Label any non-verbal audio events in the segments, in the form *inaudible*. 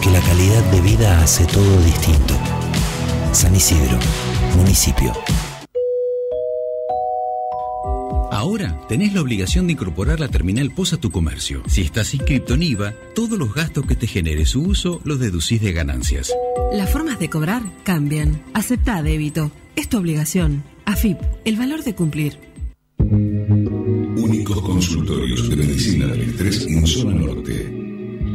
porque la calidad de vida hace todo distinto. San Isidro, municipio. Ahora tenés la obligación de incorporar la terminal POS a tu comercio. Si estás inscrito en IVA, todos los gastos que te genere su uso los deducís de ganancias. Las formas de cobrar cambian. Acepta débito. Es tu obligación. AFIP, el valor de cumplir. Únicos consultorios de medicina del estrés en zona norte.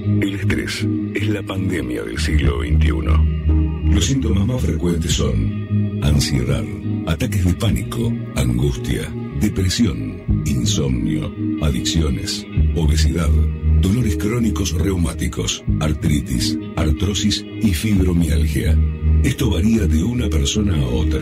El estrés es la pandemia del siglo XXI. Los síntomas más frecuentes son ansiedad, ataques de pánico, angustia, depresión, insomnio, adicciones, obesidad, dolores crónicos reumáticos, artritis, artrosis y fibromialgia. Esto varía de una persona a otra.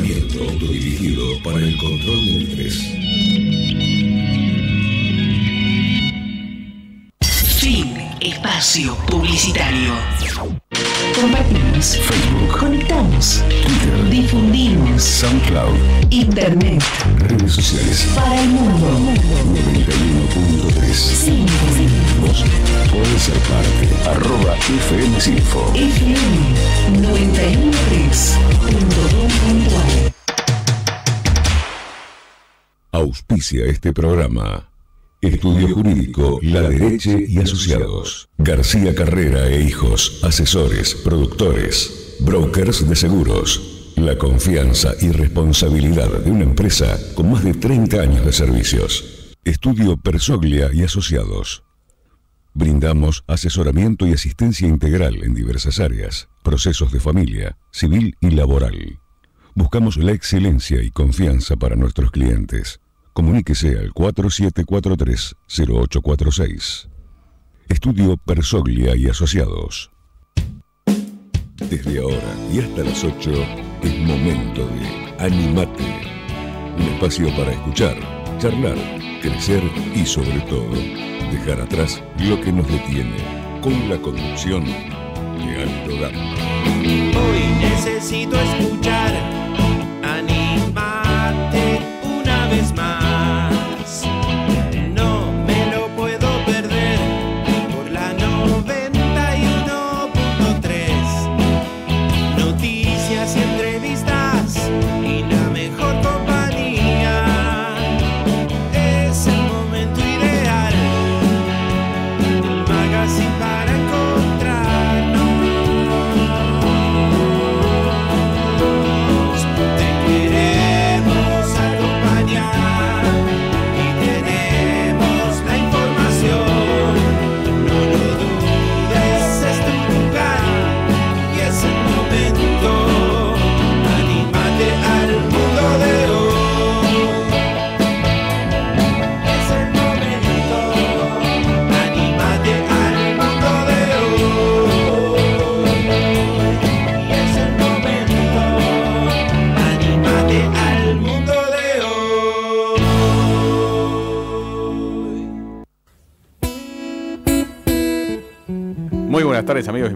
autodirigido para el control del estrés. Fin. Espacio publicitario. Compartimos. Facebook, Conectamos. Twitter, Difundimos. SoundCloud, Internet. redes sociales. Para el mundo. 91.3. Sí. Vos podés ser parte. Arroba FM Sinfo. FM 913.com.ar Auspicia este programa. Estudio Jurídico La Dereche y Asociados. García Carrera e Hijos, asesores, productores, brokers de seguros. La confianza y responsabilidad de una empresa con más de 30 años de servicios. Estudio Persoglia y Asociados. Brindamos asesoramiento y asistencia integral en diversas áreas, procesos de familia, civil y laboral. Buscamos la excelencia y confianza para nuestros clientes. Comuníquese al 4743-0846. Estudio Persoglia y Asociados. Desde ahora y hasta las 8 es momento de Animate. Un espacio para escuchar, charlar, crecer y sobre todo dejar atrás lo que nos detiene con la conducción de Gama. Hoy necesito escuchar,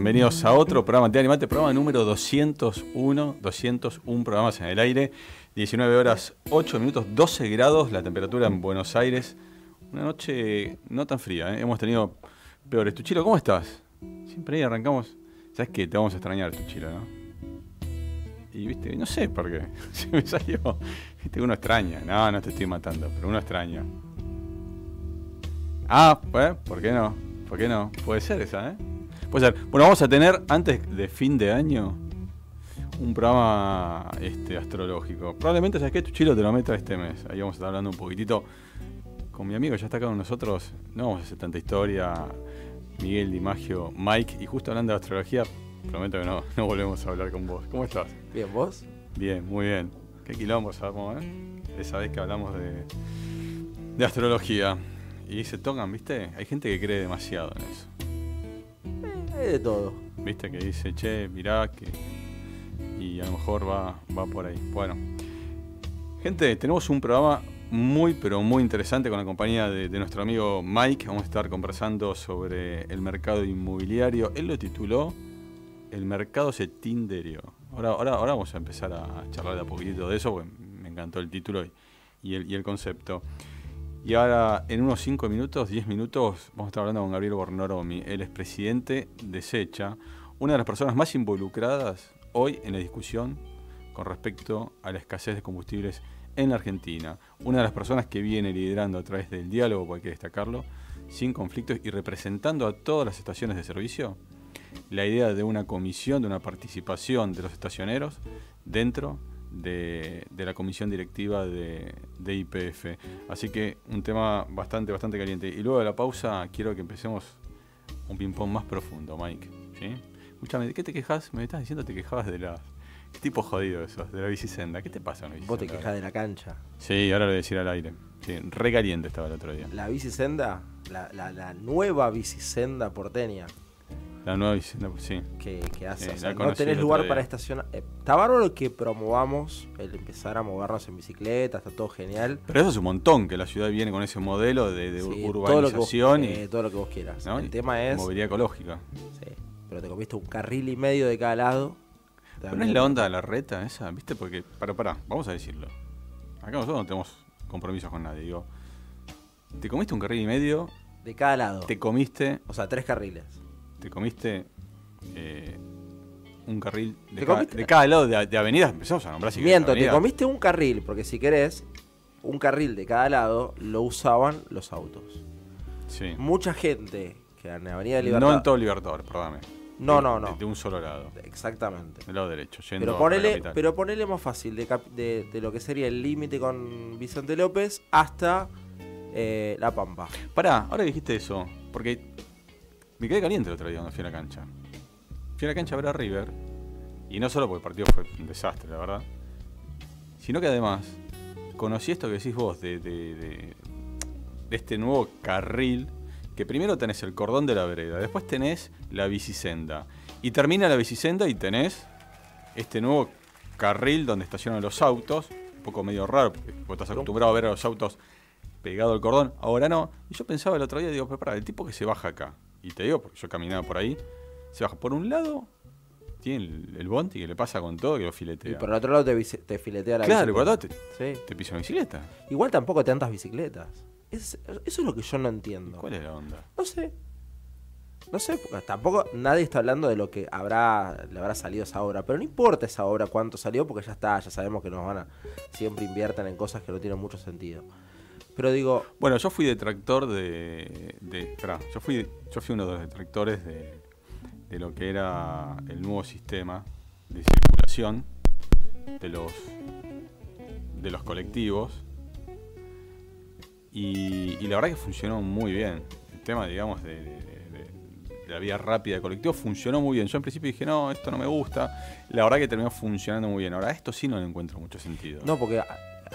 bienvenidos a otro programa de Animate, programa número 201, 201 programas en el aire, 19 horas 8 minutos, 12 grados la temperatura en Buenos Aires, una noche no tan fría, ¿eh? hemos tenido peores. Tuchilo, ¿cómo estás? Siempre ahí arrancamos, sabes que te vamos a extrañar Tuchilo, ¿no? Y viste, no sé por qué, *laughs* se me salió, viste, uno extraña, no, no te estoy matando, pero uno extraña. Ah, pues, ¿por qué no? ¿Por qué no? Puede ser esa, ¿eh? Puede ser. Bueno, vamos a tener antes de fin de año un programa este, astrológico. Probablemente, ¿sabes qué? Tuchilo te lo meta este mes. Ahí vamos a estar hablando un poquitito con mi amigo, ya está acá con nosotros. No vamos a hacer tanta historia. Miguel Di Maggio, Mike. Y justo hablando de astrología, prometo que no, no volvemos a hablar con vos. ¿Cómo estás? Bien, ¿vos? Bien, muy bien. Qué quilombo sabemos, ¿eh? Esa vez que hablamos de, de astrología. Y se tocan, ¿viste? Hay gente que cree demasiado en eso. De todo. viste, que dice, che, mirá, que. Y a lo mejor va, va por ahí. Bueno. Gente, tenemos un programa muy, pero muy interesante con la compañía de, nuestro amigo Mike. Vamos a estar conversando sobre el mercado inmobiliario. Él lo tituló El mercado se tinderió. Ahora, ahora, ahora vamos a empezar a charlar de a poquitito de eso, porque me encantó el título y el, y el concepto. Y ahora, en unos 5 minutos, 10 minutos, vamos a estar hablando con Gabriel Bornoromi. Él es presidente de Secha, una de las personas más involucradas hoy en la discusión con respecto a la escasez de combustibles en la Argentina. Una de las personas que viene liderando a través del diálogo, porque hay que destacarlo, sin conflictos y representando a todas las estaciones de servicio, la idea de una comisión, de una participación de los estacioneros dentro de, de la comisión directiva de, de IPF. Así que un tema bastante, bastante caliente. Y luego de la pausa quiero que empecemos un ping-pong más profundo, Mike. ¿sí? Escúchame, ¿de qué te quejas? Me estás diciendo que te quejabas de la... ¿Qué tipo jodido eso? De la bicisenda. ¿Qué te pasa con la Vos te bicisenda? quejás de la cancha. Sí, ahora lo voy a decir al aire. Sí, re caliente estaba el otro día. La bicisenda, la, la, la nueva bicisenda porteña La nueva bicisenda, sí. que, que hace. Eh, no tenés lugar para estacionar. Eh, está bárbaro que promovamos el empezar a movernos en bicicleta, está todo genial. Pero eso es un montón que la ciudad viene con ese modelo de, de Sí, urbanización todo lo que vos, y eh, todo lo que vos quieras. ¿no? El tema es. movilidad ecológica. Sí, pero te comiste un carril y medio de cada lado. Pero no es la onda de la reta esa, ¿viste? Porque, para, pará, vamos a decirlo. Acá nosotros no tenemos compromisos con nadie. Digo, te comiste un carril y medio, De cada lado. te comiste, O sea, tres carriles. Te comiste eh, un carril de, Te cada, comiste- de cada lado de, de avenidas. Empezamos a nombrar si Miento, te comiste un carril, porque si querés, un carril de cada lado lo usaban los autos. Sí. Mucha gente que en Avenida Libertad. No en todo Libertador, perdóname. No, De- no, no. De, de un solo lado, Exactamente. del lado derecho. Yendo Pero a la ponele, capital. pero ponele más fácil, de, de, lo que sería el límite con Vicente López hasta eh, La Pampa. Pará, ahora dijiste eso, porque me quedé caliente el otro día cuando fui a la cancha. Fui a la cancha a ver a River, y no solo porque el partido fue un desastre, la verdad, sino que además conocí esto que decís vos, de, de- de- de este nuevo carril, que primero tenés el cordón de la vereda, después tenés la bicisenda, y termina la bicisenda y tenés este nuevo carril donde estacionan los autos, un poco medio raro, porque vos estás acostumbrado a ver a los autos pegado al cordón, ahora no. Y yo pensaba el otro día, digo, pero pará, el tipo que se baja acá, y te digo, porque yo caminaba por ahí, se baja por un lado, tiene el, el bondi que le pasa con todo, que lo Y filetea. por el otro lado te, te filetea la claro, y por bicicleta. otro lado te, Sí. te pisa una bicicleta. Igual tampoco tantas bicicletas. Es- eso es lo que yo no entiendo. ¿Cuál es la onda? No sé. No sé, tampoco nadie está hablando de lo que habrá le habrá salido esa obra, pero no importa esa obra cuánto salió porque ya está, ya sabemos que nos van a siempre invierten en cosas que no tienen mucho sentido. Pero digo, Bueno, yo fui detractor de. de esperá, yo fui, yo fui uno de los detractores de, de lo que era el nuevo sistema de circulación de los de los colectivos. Y, y la verdad que funcionó muy bien. El tema, digamos, de, de- de- de la vía rápida de colectivo funcionó muy bien. Yo en principio dije, no, esto no me gusta. La verdad que terminó funcionando muy bien. Ahora, esto sí no le encuentro mucho sentido. no porque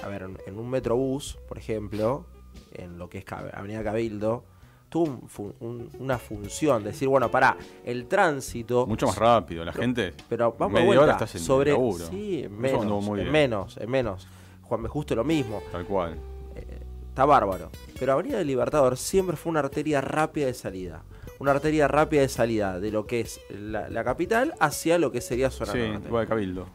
a, ver, en un metrobús, por ejemplo, en lo que es Avenida Cabildo, tuvo un una función, decir, bueno, para el tránsito Mucho más rápido, la Pero- gente. Pero vamos media hora vuelta estás en sobre laburo. sí, menos, muy en menos, en menos. Juan B. Justo lo mismo. Tal cual. Eh, está bárbaro. Pero Avenida del Libertador siempre fue una arteria rápida de salida. Una arteria rápida de salida de lo que es la, la capital hacia lo que sería zona Sí, norte. igual de Cabildo.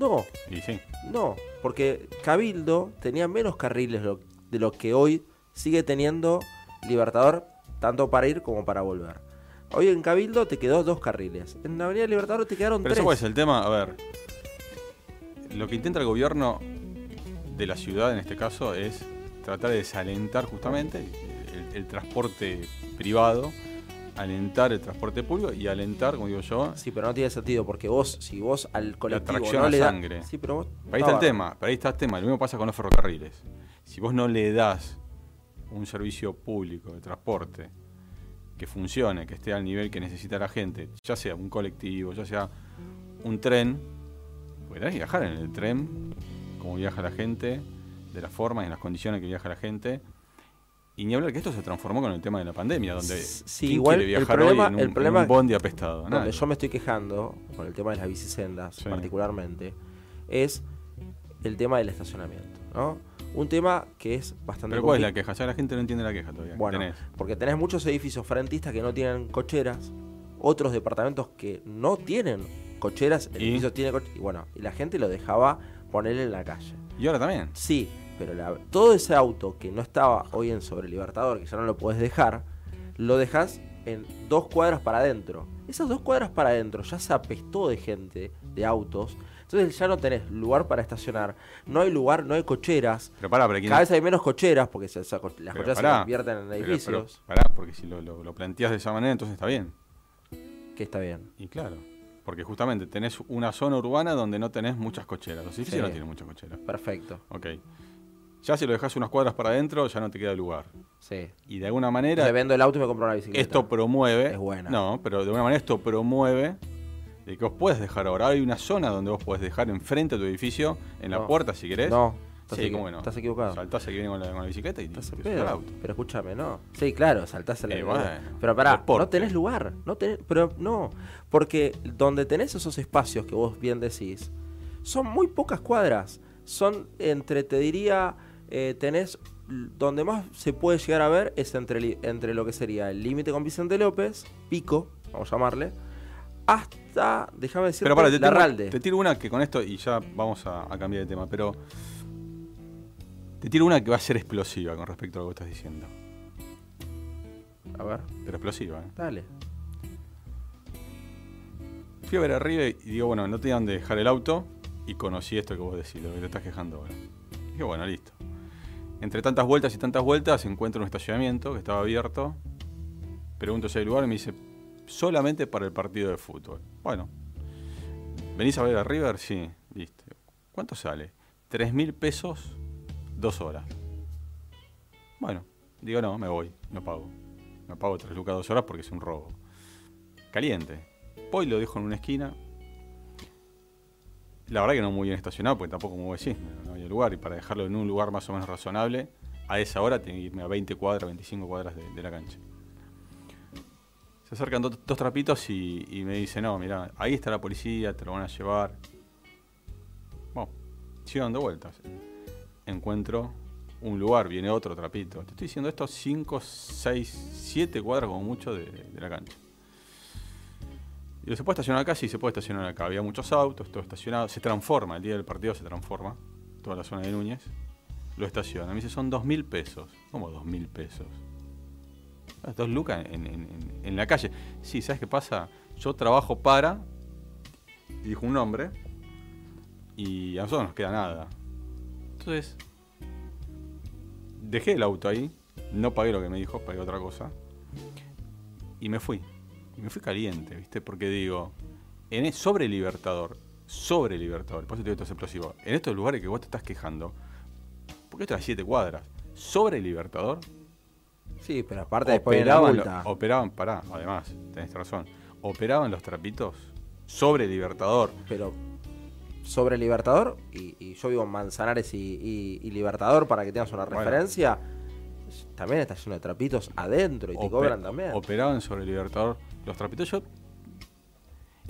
No, Y sí. no, porque Cabildo tenía menos carriles lo- de lo que hoy sigue teniendo Libertador, tanto para ir como para volver. Hoy en Cabildo te quedó dos carriles. En la Avenida Libertador te quedaron Pero tres. cuál es el tema, a ver. Lo que intenta el gobierno de la ciudad en este caso es tratar de desalentar justamente el, el transporte privado, alentar el transporte público y alentar, como digo yo, Sí, pero no tiene sentido porque vos, si vos al colectivo atracción no a le sangre. Sí, pero vos. Ahí está el tema, pero ahí está el tema. Lo mismo pasa con los ferrocarriles. Si vos no le das un servicio público de transporte que funcione, que esté al nivel que necesita la gente, ya sea un colectivo, ya sea un tren, porque tenés que viajar en el tren, como viaja la gente, de la forma y en las condiciones que viaja la gente, Y ni hablar que esto se transformó con el tema de la pandemia, donde Sí, ¿quién igual quiere el viajar problema- hoy en un, el en problema- un bondi apestado? Donde Nadie. yo me estoy quejando, con el tema de las bicisendas Sí. particularmente, es el tema del estacionamiento, ¿no? Un tema que es bastante Pero ¿cuál es la queja? Ya la gente no entiende la queja todavía. Bueno, Tenés. porque tenés muchos edificios frentistas que no tienen cocheras, otros departamentos que no tienen cocheras, el ¿Y? edificio tiene cocheras, y bueno, y la gente lo dejaba ponerle en la calle. Y ahora también. Sí, pero la- todo ese auto que no estaba hoy en Sobre Libertador, que ya no lo puedes dejar, lo dejas en dos cuadras para adentro. Esas dos cuadras para adentro ya se apestó de gente, de autos. Entonces ya no tenés lugar para estacionar. No hay lugar, no hay cocheras. Pero pará, pero ¿quién- Cada vez hay menos cocheras porque se- se- las pero cocheras se pará. convierten en edificios. pero pará, porque si lo, lo, lo planteas de esa manera, entonces está bien. que está bien. Y claro. Porque justamente tenés una zona urbana donde no tenés muchas cocheras. Los edificios Sí. no tienen muchas cocheras. Perfecto. Ok. Ya si lo dejas unas cuadras para adentro, ya no te queda lugar. Sí. Y de alguna manera, Le vendo el auto y me compro una bicicleta. esto promueve. Es buena. No, pero de alguna manera esto promueve de que vos puedes dejar ahora. Hay una zona donde vos podés dejar enfrente de tu edificio, en la No. puerta si querés. No, estás, Sí, equi- ¿cómo que no? estás equivocado. Saltás el que viene con la, con la bicicleta y Estás te al auto. Pero escúchame, no. Sí, claro, saltás el Eh, bueno, Pero pará, deporte. no tenés lugar. No tenés, pero no. Porque donde tenés esos espacios que vos bien decís, son muy pocas cuadras. Son entre, te diría, eh, tenés. Donde más se puede llegar a ver es entre, entre lo que sería el límite con Vicente López, Pico, vamos a llamarle, hasta, déjame decirte, Pero para, te, tiro- Larralde. te tiro una que con esto, y ya vamos a, a cambiar de tema, pero te tiro una que va a ser explosiva con respecto a lo que estás diciendo. A ver, Pero explosiva, ¿eh? dale. Fui a ver arriba y digo, bueno, no tenía dónde dejar el auto y conocí esto que vos decís, lo que te estás quejando ahora. Y dije, bueno, listo. Entre tantas vueltas y tantas vueltas encuentro un estacionamiento que estaba abierto. Pregunto si hay lugar y me dice, solamente para el partido de fútbol. Bueno, ¿venís a ver a River? Sí, listo. ¿Cuánto sale? Tres mil pesos, dos horas. Bueno, digo, no, me voy, no pago. No pago tres lucas dos horas porque es un robo. Caliente. Voy, lo dejo en una esquina. La verdad que no muy bien estacionado, porque tampoco, como decís, no, había lugar. Y para dejarlo en un lugar más o menos razonable, a esa hora tengo que irme a 20 cuadras, 25 cuadras de, la cancha. Se acercan do- dos trapitos y, me dicen, no, mira, ahí está la policía, te lo van a llevar. Bueno, sigo dando vueltas. Encuentro un lugar, viene otro trapito. Te estoy diciendo esto 5, 6, 7 cuadras como mucho de la cancha. Y se puede estacionar acá, sí, se puede estacionar acá. Había muchos autos, todo estacionado. Se transforma, el día del partido se transforma. Toda la zona de Núñez. Lo estaciona. Me dice, son dos mil pesos. ¿Cómo dos mil pesos? Ah, Dos lucas en, en- la calle. Sí, ¿sabes qué pasa? Yo trabajo para. Dijo un nombre. Y a nosotros no nos queda nada. Entonces. Dejé el auto ahí. No pagué lo que me dijo, pagué otra cosa. Y me fui. Y me fui caliente, ¿viste? Porque digo, en e- sobre Libertador, sobre Libertador, por eso te digo esto es explosivo, en estos lugares que vos te estás quejando, porque esto era siete cuadras, sobre Libertador, Sí, pero aparte después viene la operaban, lo- operaban, pará, además, tenés razón, operaban los trapitos sobre Libertador. pero sobre Libertador, y, y yo vivo en Manzanares y, y- y Libertador para que tengas una Bueno. referencia, también está lleno de trapitos adentro y te cobran también. Operaban sobre Libertador los trapitos. Yo,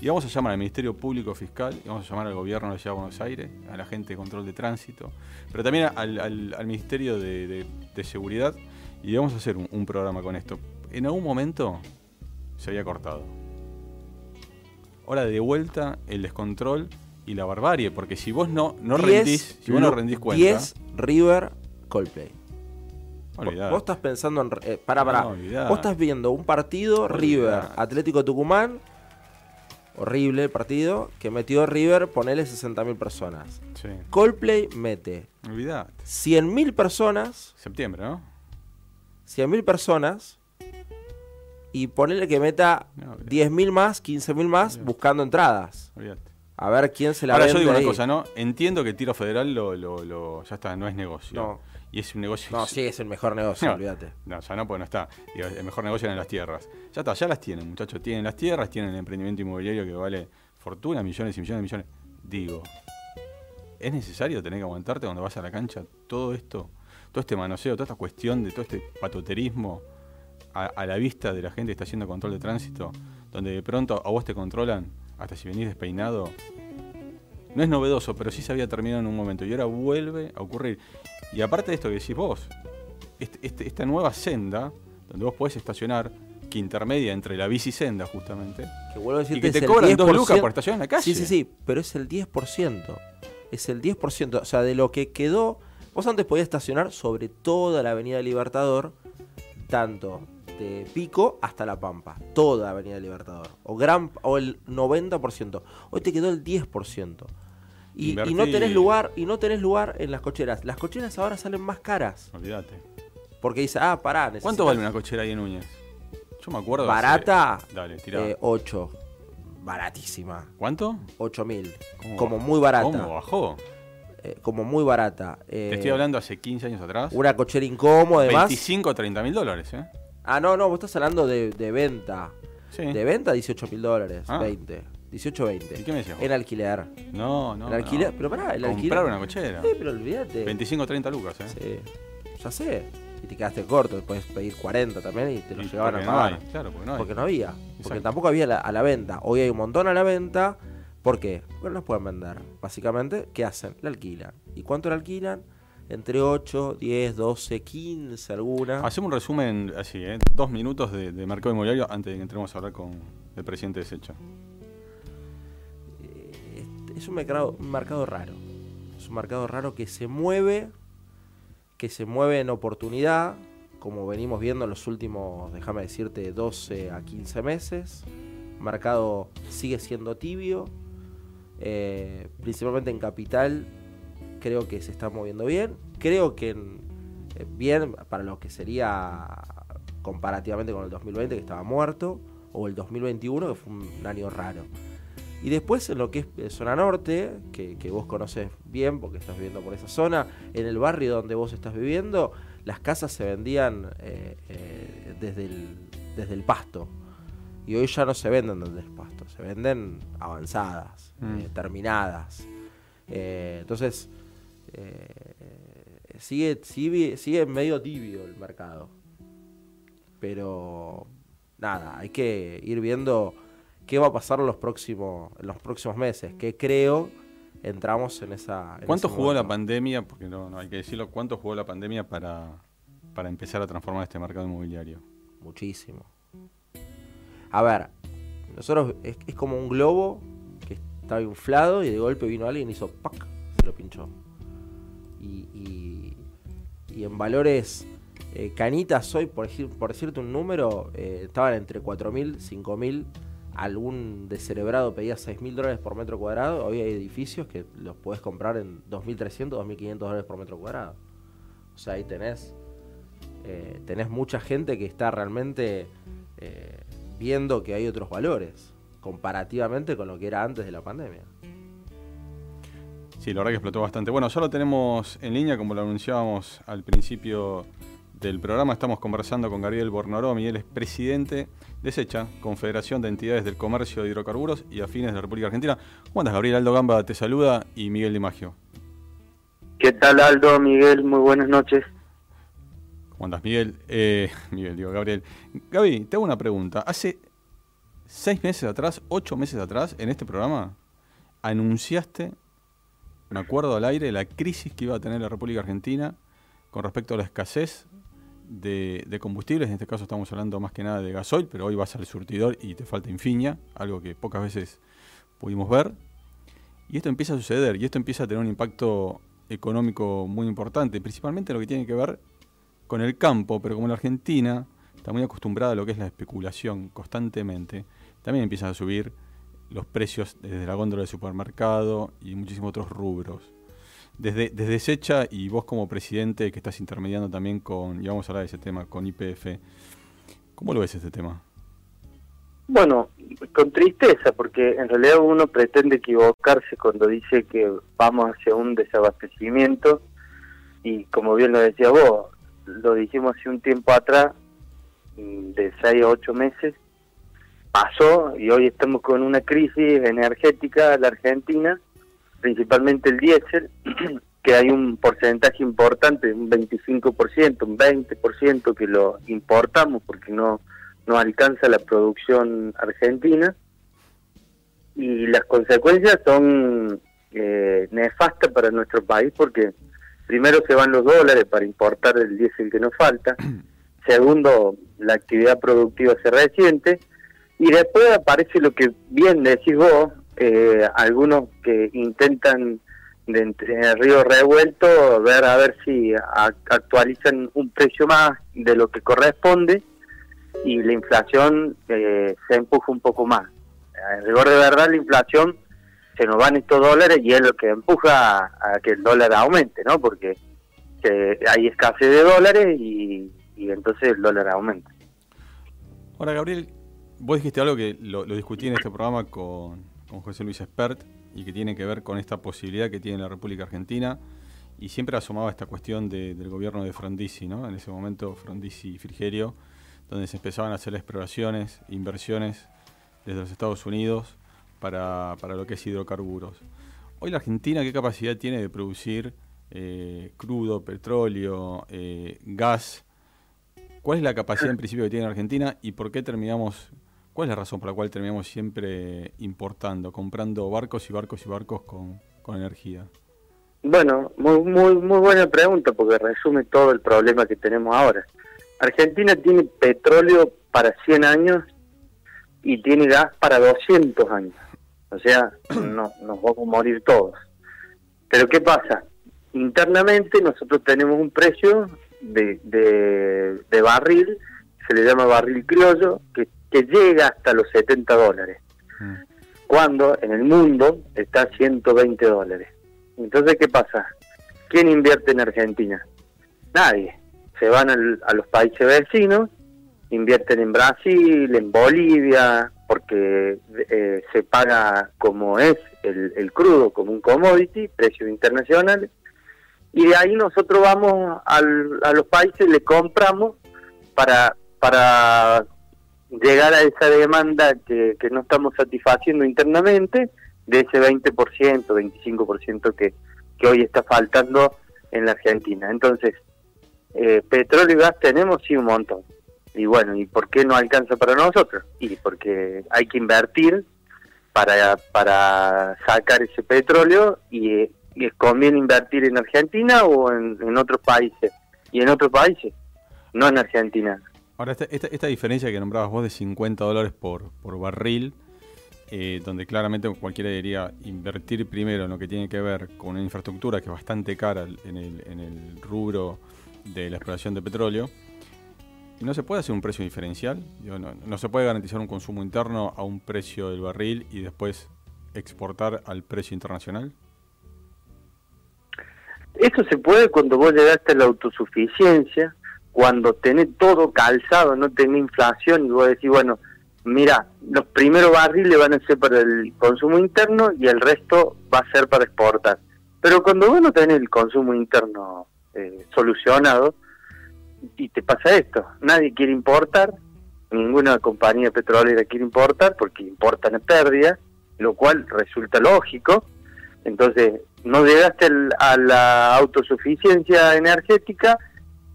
y vamos a llamar al Ministerio Público Fiscal, y vamos a llamar al gobierno de la Ciudad de Buenos Aires, a la gente de control de tránsito, pero también al, al- al Ministerio de, de- de Seguridad, y vamos a hacer un, un programa con esto. En algún momento se había cortado. Ahora de vuelta el descontrol y la barbarie, porque si vos no, no 10 rendís, si vos no rendís cuenta, 10 River Coldplay. Vos estás pensando en. Eh, pará, pará. No. Vos estás viendo un partido. River Atlético Tucumán. Horrible el partido. Que metió River, ponele 60.000 personas. Sí, Coldplay mete olvidate. 100.000 personas. Septiembre, ¿no? 100.000 personas. Y ponele que meta No, olvidate. 10.000 más, 15.000 más Olvidate. buscando entradas. olvidate. A ver quién se la Ahora yo vende digo una cosa, ¿no? Entiendo que el tiro federal lo, lo, lo- ya está, no es negocio. No. Y es un negocio. No, sí, es el mejor negocio, *laughs* No, olvídate. No, ya no, porque no está. Digo, el mejor negocio eran las tierras. Ya está, ya las tienen, muchachos. Tienen las tierras, tienen el emprendimiento inmobiliario que vale fortuna, millones y millones y millones. Digo, ¿es necesario tener que aguantarte cuando vas a la cancha todo esto? todo este manoseo, toda esta cuestión de todo este patoterismo a, a la vista de la gente que está haciendo control de tránsito, donde de pronto a vos te controlan hasta si venís despeinado. No es novedoso, pero sí se había terminado en un momento y ahora vuelve a ocurrir. Y aparte de esto que decís vos, este- este- esta nueva senda, donde vos podés estacionar, que intermedia entre la bici senda justamente, Que vuelvo a y decirte, que es te cobran dos 10%. lucas por estacionar en la calle. Sí, sí, sí, pero es el 10%. Es el 10%. O sea, de lo que quedó. Vos antes podías estacionar sobre toda la Avenida Libertador, tanto de Pico hasta La Pampa. Toda Avenida Libertador. O, gran, o el 90%. Hoy te quedó el 10%. Y, y no tenés lugar y no tenés lugar en las cocheras. Las cocheras ahora salen más caras. Olvídate. Porque dice, ah, pará, ¿Cuánto necesitas- vale una cochera ahí en Núñez? Yo me acuerdo. hace- Barata, Dale, tirá. eh, 8. Baratísima. ¿Cuánto? 8 mil. ¿Cómo Como bajó? muy barata. ¿Cómo bajó? eh, como muy barata. Te Eh, estoy hablando hace 15 años atrás. Una cochera incómoda, además. 25 o 30 mil dólares, ¿eh? Ah, no, no, vos estás hablando de, de venta. Sí. De venta, 18 mil dólares. Ah. 20. 18, 20. ¿Y qué me decías? En alquiler. No, no. el alquiler. no. Pero pará, el Comprar alquiler. una cochera. Sí, pero olvídate. 25 o 30 lucas, ¿eh? Sí. Ya sé. Y te quedaste corto. Puedes pedir 40 también y te lo Y llevaban a no pagar. hay, claro, porque no hay. Porque no había. Porque tampoco había la- a la venta. Hoy hay un montón a la venta. ¿Por qué? Porque no las pueden vender. Básicamente, ¿qué hacen? La alquilan. ¿Y cuánto la alquilan? Entre 8, 10, 12, 15 alguna. Hacemos un resumen así, ¿eh? Dos minutos de, de mercado inmobiliario antes de que entremos a hablar con el presidente de Secha. Eh, es un mercado, un mercado raro. Es un mercado raro que se mueve, que se mueve en oportunidad, como venimos viendo en los últimos, déjame decirte, 12 a 15 meses. El mercado sigue siendo tibio, eh, principalmente en capital, creo que se está moviendo bien. Creo que eh, bien para lo que sería comparativamente con el 2020, que estaba muerto, o el 2021, que fue un año raro. Y después en lo que es eh, zona norte, que, que vos conoces bien porque estás viviendo por esa zona, en el barrio donde vos estás viviendo, las casas se vendían eh, eh, desde, el, desde el pasto. Y hoy ya no se venden desde el pasto, se venden avanzadas, Mm. eh, terminadas. Entonces, eh, sigue, sigue, sigue medio tibio el mercado. Pero nada, hay que ir viendo qué va a pasar en los próximos, en los próximos meses. Que creo entramos en esa. en ¿Cuánto jugó la pandemia? Porque no, no hay que decirlo. ¿Cuánto jugó la pandemia para, para empezar a transformar este mercado inmobiliario? Muchísimo. A ver, nosotros es, es como un globo que estaba inflado y de golpe vino alguien y hizo ¡pac! Se lo pinchó. Y, y- en valores eh, canitas hoy, por, decir- por decirte un número, eh, estaban entre 4.000, 5.000. Algún descerebrado pedía 6.000 dólares por metro cuadrado. Hoy hay edificios que los puedes comprar en 2.300, 2.500 dólares por metro cuadrado. O sea, ahí tenés eh, tenés mucha gente que está realmente viendo que hay otros valores comparativamente con lo que era antes de la pandemia. Sí, la verdad que explotó bastante. Bueno, ya lo tenemos en línea, como lo anunciábamos al principio del programa. Estamos conversando con Gabriel Bornoromi, él es presidente de SECHA, Confederación de Entidades del Comercio de Hidrocarburos y Afines de la República Argentina. ¿Cómo andas, Gabriel? Aldo Gamba te saluda y Miguel Di Maggio. ¿Qué tal Aldo, Miguel? Muy buenas noches. ¿Cómo andas, Miguel? Eh, *laughs* Miguel, digo, Gabriel. Gaby, te hago una pregunta. Hace seis meses atrás, ocho meses atrás, en este programa, anunciaste, me acuerdo al aire, la crisis que iba a tener la República Argentina con respecto a la escasez de, de combustibles. En este caso estamos hablando más que nada de gasoil, pero hoy vas al surtidor y te falta infinia, algo que pocas veces pudimos ver. Y esto empieza a suceder, y esto empieza a tener un impacto económico muy importante, principalmente lo que tiene que ver con el campo, pero como la Argentina está muy acostumbrada a lo que es la especulación constantemente, también empiezan a subir los precios desde la góndola del supermercado y muchísimos otros rubros. Desde, desde Secha y vos como presidente que estás intermediando también con, y vamos a hablar de ese tema, con IPF, ¿cómo lo ves este tema? Bueno, con tristeza, porque en realidad uno pretende equivocarse cuando dice que vamos hacia un desabastecimiento y como bien lo decía vos, lo dijimos hace un tiempo atrás, mm, de 6 a 8 meses, pasó y hoy estamos con una crisis energética en la Argentina, principalmente el diésel, *clears throat* que hay un porcentaje importante, un 25%, un 20% que lo importamos porque no, no alcanza la producción argentina. Y las consecuencias son eh, nefastas para nuestro país porque primero se van los dólares para importar el diésel que nos falta, *clears throat* segundo la actividad productiva se resiente y después aparece lo que bien decís vos, eh, algunos que intentan de entre el río revuelto ver a ver si a- actualizan un precio más de lo que corresponde y la inflación eh, se empuja un poco más. En rigor de verdad la inflación se nos van estos dólares y es lo que empuja a, que el dólar aumente, ¿no? Porque eh, hay escasez de dólares y, y entonces el dólar aumenta. Ahora, Gabriel, vos dijiste algo que lo, discutí en este programa con, con José Luis Espert y que tiene que ver con esta posibilidad que tiene la República Argentina y siempre asomaba esta cuestión de- del gobierno de Frondizi, ¿no? En ese momento Frondizi y Frigerio, donde se empezaban a hacer exploraciones, inversiones desde los Estados Unidos para, para lo que es hidrocarburos. Hoy la Argentina, ¿qué capacidad tiene de producir eh, crudo, petróleo, eh, gas? ¿Cuál es la capacidad en principio que tiene Argentina y por qué terminamos, cuál es la razón por la cual terminamos siempre importando, comprando barcos y barcos y barcos con, con energía? Bueno, muy, muy, muy buena pregunta porque resume todo el problema que tenemos ahora. Argentina tiene petróleo para 100 años y tiene gas para 200 años. O sea, *clears throat* no, nos vamos a morir todos. Pero ¿qué pasa? Internamente nosotros tenemos un precio de, de, de barril, se le llama barril criollo, que, que llega hasta los 70 dólares, cuando en el mundo está a 120 dólares. Entonces, ¿qué pasa? ¿Quién invierte en Argentina? Nadie. Se van al- a los países vecinos, invierten en Brasil, en Bolivia, porque eh, se paga como es el, el crudo, como un commodity, precios internacionales, y de ahí nosotros vamos al- a los países, le compramos para, para llegar a esa demanda que, que no estamos satisfaciendo internamente, de ese 20%, 25% que, que hoy está faltando en la Argentina. Entonces, eh, petróleo y gas tenemos sí un montón. Y bueno, ¿y por qué no alcanza para nosotros? Y porque hay que invertir para, para sacar ese petróleo y, y conviene invertir en Argentina o en, en otros países. Y en otros países, no en Argentina. Ahora, esta, esta, esta diferencia que nombrabas vos de 50 dólares por, por barril, eh, donde claramente cualquiera diría invertir primero en lo que tiene que ver con una infraestructura que es bastante cara en el, en el rubro de la exploración de petróleo, ¿y ¿no se puede hacer un precio diferencial? No, no se puede garantizar un consumo interno a un precio del barril y después exportar al precio internacional? Eso se puede cuando vos llegaste a la autosuficiencia, cuando tenés todo calzado, no tenés inflación y vos decís, bueno, mira, los primeros barriles van a ser para el consumo interno y el resto va a ser para exportar. Pero cuando vos no tenés el consumo interno eh, solucionado, y te pasa esto, nadie quiere importar, ninguna compañía petrolera quiere importar porque importan a pérdida, lo cual resulta lógico. Entonces, no llegaste a la autosuficiencia energética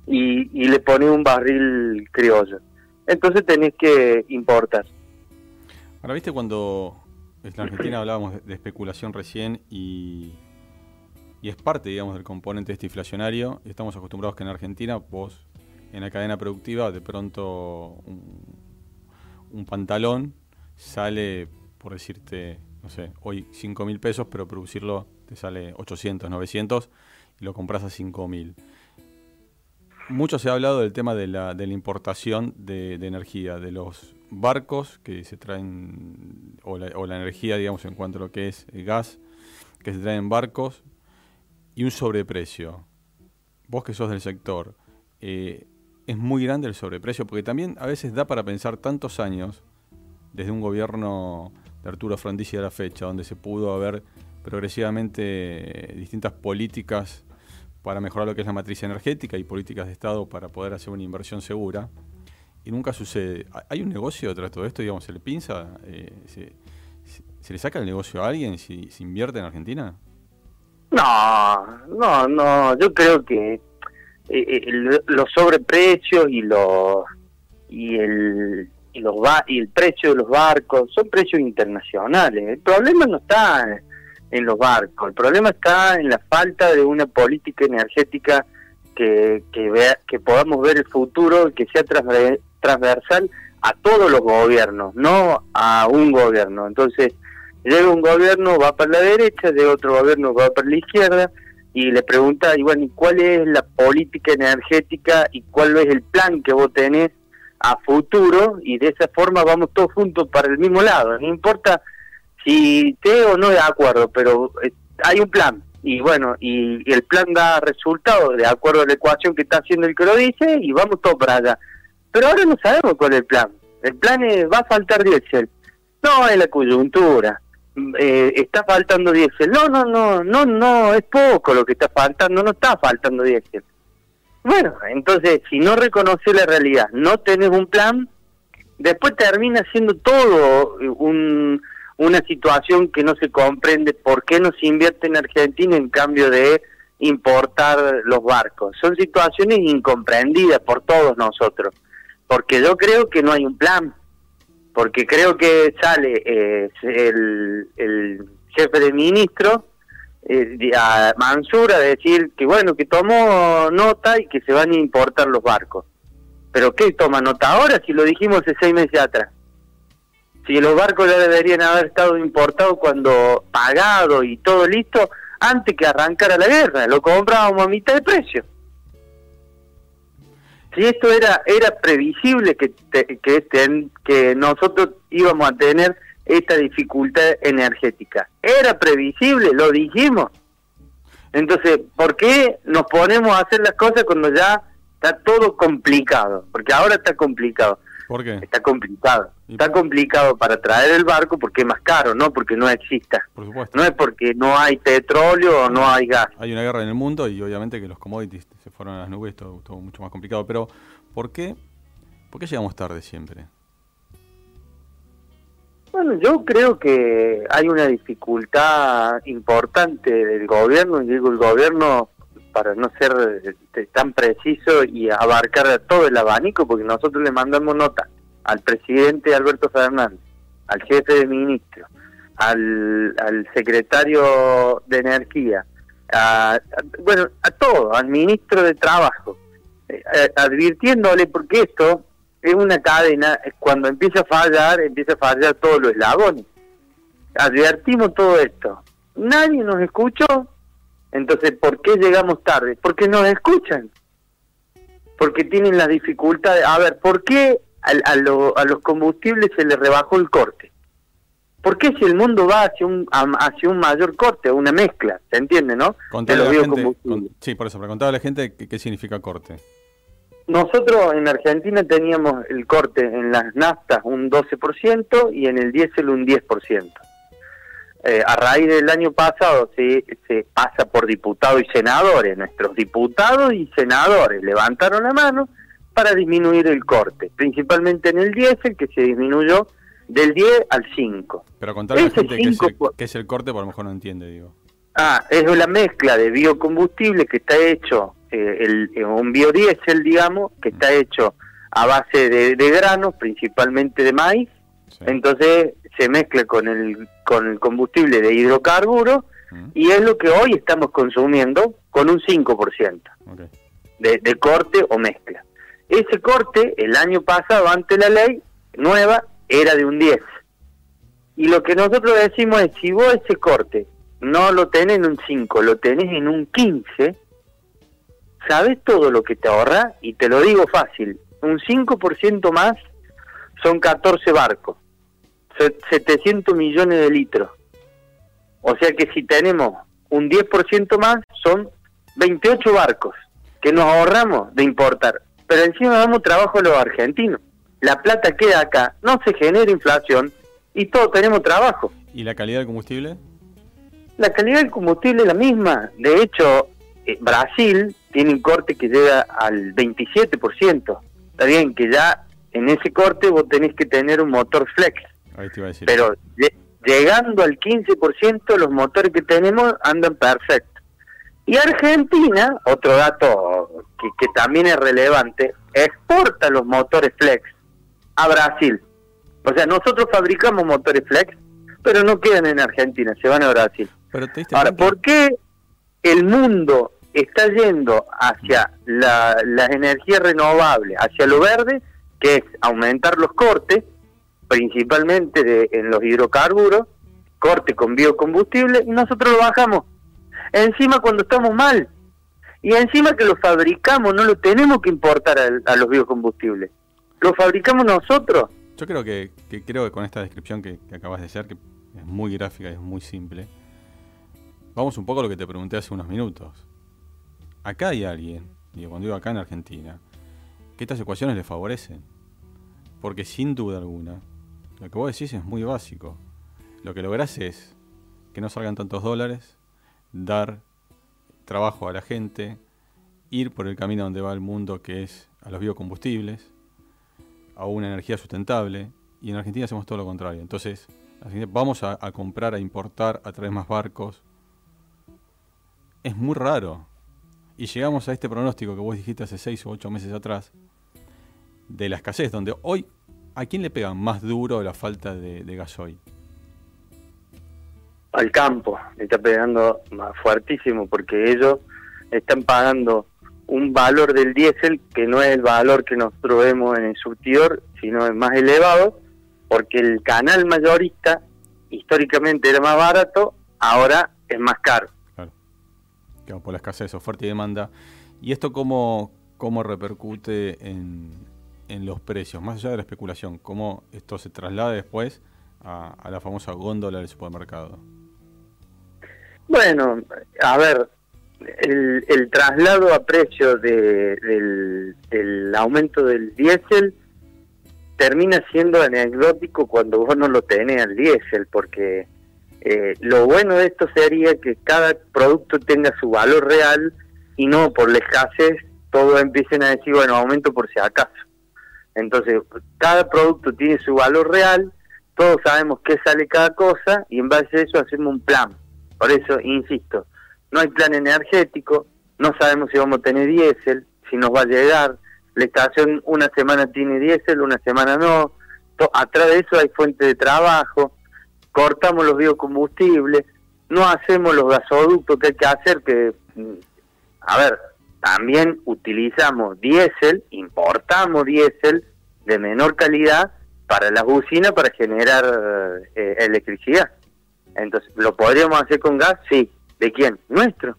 y, y le pones un barril criollo. Entonces tenés que importar. Ahora, viste cuando en la Argentina hablábamos de, especulación recién y, y es parte, digamos, del componente este inflacionario. Estamos acostumbrados que en Argentina vos, en la cadena productiva, de pronto un, un pantalón sale, por decirte, no sé, hoy 5 mil pesos, pero producirlo te sale 800, 900 y lo compras a 5 mil. Mucho se ha hablado del tema de la, de la importación de, de energía, de los barcos que se traen, o la, o la energía, digamos, en cuanto a lo que es el gas, que se traen en barcos, y un sobreprecio. Vos que sos del sector, eh, es muy grande el sobreprecio, porque también a veces da para pensar tantos años, desde un gobierno de Arturo Frondizi a la fecha, donde se pudo haber progresivamente distintas políticas para mejorar lo que es la matriz energética y políticas de Estado para poder hacer una inversión segura. Y nunca sucede. ¿Ha- ¿Hay un negocio detrás de todo esto? Digamos, ¿Se le pinza? Eh, se, se- le saca el negocio a alguien si se invierte en Argentina? No, no, no, yo creo que eh, eh, el- los sobreprecios y los y el y los y el precio de los barcos son precios internacionales. El problema no está en, los barcos, el problema está en la falta de una política energética que que vea que podamos ver el futuro que sea transver- transversal a todos los gobiernos, no a un gobierno. Entonces, llega un gobierno, va para la derecha, llega otro gobierno, va para la izquierda, y le pregunta, y bueno, ¿y cuál es la política energética y cuál es el plan que vos tenés a futuro? Y de esa forma vamos todos juntos para el mismo lado. No importa si esté o no de acuerdo, pero eh, hay un plan. Y bueno, y, el plan da resultados de acuerdo a la ecuación que está haciendo el que lo dice y vamos todos para allá. Pero ahora no sabemos cuál es el plan. El plan es, va a faltar diésel. No, es la coyuntura. Mm, Eh, está faltando diésel. No, no, no, no, no, es poco lo que está faltando, no está faltando diésel. Bueno, entonces, si no reconoces la realidad, no tenés un plan, después termina siendo todo un, una situación que no se comprende por qué no se invierte en Argentina en cambio de importar los barcos. Son situaciones incomprendidas por todos nosotros, porque yo creo que no hay un plan, porque creo que sale eh, el, el jefe de ministro eh, a Mansur a decir que bueno, que tomó nota y que se van a importar los barcos. ¿Pero qué toma nota ahora si lo dijimos hace seis meses atrás? Si los barcos ya deberían haber estado importados cuando pagado y todo listo antes que arrancara la guerra, lo comprábamos a mitad de precio. Si esto era era previsible que te- que, ten- que nosotros íbamos a tener esta dificultad energética. Era previsible, lo dijimos. Entonces, ¿por qué nos ponemos a hacer las cosas cuando ya está todo complicado? Porque ahora está complicado. ¿Por qué? Está complicado. Está complicado para traer el barco porque es más caro, no porque no exista. Por supuesto. No es porque no hay petróleo o no hay gas. Hay una guerra en el mundo y obviamente que los commodities se fueron a las nubes, todo, todo mucho más complicado. Pero, ¿por qué, ¿por qué llegamos tarde siempre? Bueno, yo creo que hay una dificultad importante del gobierno, y digo el gobierno para no ser este, tan preciso y abarcar todo el abanico, porque nosotros le mandamos nota al presidente Alberto Fernández, al jefe de ministro, al, al secretario de Energía, a, bueno, a todo, al ministro de Trabajo, eh, advirtiéndole porque esto es una cadena, cuando empieza a fallar, empieza a fallar todos los eslabones. Advertimos todo esto. Nadie nos escuchó, entonces, ¿por qué llegamos tarde? Porque nos escuchan. Porque tienen las dificultades. A ver, ¿por qué al- a, lo- a los combustibles se les rebajó el corte? ¿Por qué si el mundo va hacia un, a- hacia un mayor corte, una mezcla? ¿Se entiende, no? De Contale a los la gente, con- sí, por eso, pero a la gente qué, qué significa corte. Nosotros en Argentina teníamos el corte en las naftas un 12% y en el diésel un 10%. Eh, a raíz del año pasado se, se pasa por diputados y senadores. Nuestros diputados y senadores levantaron la mano para disminuir el corte, principalmente en el diésel que se disminuyó del 10 al 5. Pero contale a la gente qué es, el, cinco- qué es el corte, a lo mejor no entiende, digo. Ah, es la mezcla de biocombustible que está hecho, eh, el, eh, un biodiesel, digamos, que está hecho a base de, de granos, principalmente de maíz. Entonces se mezcla con el, con el combustible de hidrocarburos y es lo que hoy estamos consumiendo con un 5% de, de corte o mezcla. Ese corte, el año pasado, ante la ley nueva, era de un 10. Y lo que nosotros decimos es, si vos ese corte no lo tenés en un 5, lo tenés en un 15, ¿sabes todo lo que te ahorra? Y te lo digo fácil, un 5% más son 14 barcos, se- 700 millones de litros. O sea que si tenemos un 10% más, son 28 barcos que nos ahorramos de importar. Pero encima damos trabajo a los argentinos. La plata queda acá, no se genera inflación y todos tenemos trabajo. ¿Y la calidad del combustible? La calidad del combustible es la misma. De hecho, eh, Brasil tiene un corte que llega al 27%. Está bien que ya en ese corte vos tenés que tener un motor flex. Ahí te iba a decir. Pero lle- llegando al 15%, los motores que tenemos andan perfectos. Y Argentina, otro dato que, que también es relevante, exporta los motores flex a Brasil. O sea, nosotros fabricamos motores flex, pero no quedan en Argentina, se van a Brasil. Pero te Ahora, cuenta- ¿por qué el mundo está yendo hacia la- las energías renovables, hacia lo verde, que es aumentar los cortes, principalmente de, en los hidrocarburos, corte con biocombustible, y nosotros lo bajamos? Encima cuando estamos mal. Y encima que lo fabricamos, no lo tenemos que importar a, los biocombustibles. Lo fabricamos nosotros. Yo creo que, que creo que con esta descripción que, acabas de hacer, que es muy gráfica y es muy simple, vamos un poco a lo que te pregunté hace unos minutos. Acá hay alguien, digo, cuando digo acá en Argentina, que estas ecuaciones le favorecen. Porque sin duda alguna, lo que vos decís es muy básico. Lo que lográs es que no salgan tantos dólares, dar trabajo a la gente, ir por el camino donde va el mundo, que es a los biocombustibles, a una energía sustentable y en Argentina hacemos todo lo contrario. Entonces, vamos a, a comprar, a importar, a traer más barcos. Es muy raro. Y llegamos a este pronóstico que vos dijiste hace seis o ocho meses atrás de la escasez, donde hoy, ¿a quién le pega más duro la falta de, de gasoil? Al campo, le está pegando más fuertísimo porque ellos están pagando un valor del diésel que no es el valor que nosotros vemos en el surtidor, sino es más elevado, porque el canal mayorista históricamente era más barato, ahora es más caro. Claro, por la escasez, oferta y demanda. ¿Y esto cómo, cómo repercute en, en los precios? Más allá de la especulación, ¿cómo esto se traslada después a la famosa góndola del supermercado? Bueno, a ver, el, el traslado a precio de- del, aumento del diésel termina siendo anecdótico cuando vos no lo tenés al diésel, porque eh, lo bueno de esto sería que cada producto tenga su valor real y no por la escasez todos empiecen a decir, bueno, aumento por si acaso. Entonces, cada producto tiene su valor real, todos sabemos qué sale cada cosa y en base a eso hacemos un plan. Por eso, insisto, no hay plan energético, no sabemos si vamos a tener diésel, si nos va a llegar, la estación una semana tiene diésel, una semana no, atrás de eso hay fuente de trabajo, cortamos los biocombustibles, no hacemos los gasoductos que hay que hacer, que, mm, a ver, también utilizamos diésel, importamos diésel de menor calidad para las usinas para generar eh, electricidad. Entonces, ¿lo podríamos hacer con gas? Sí. ¿De quién? Nuestro.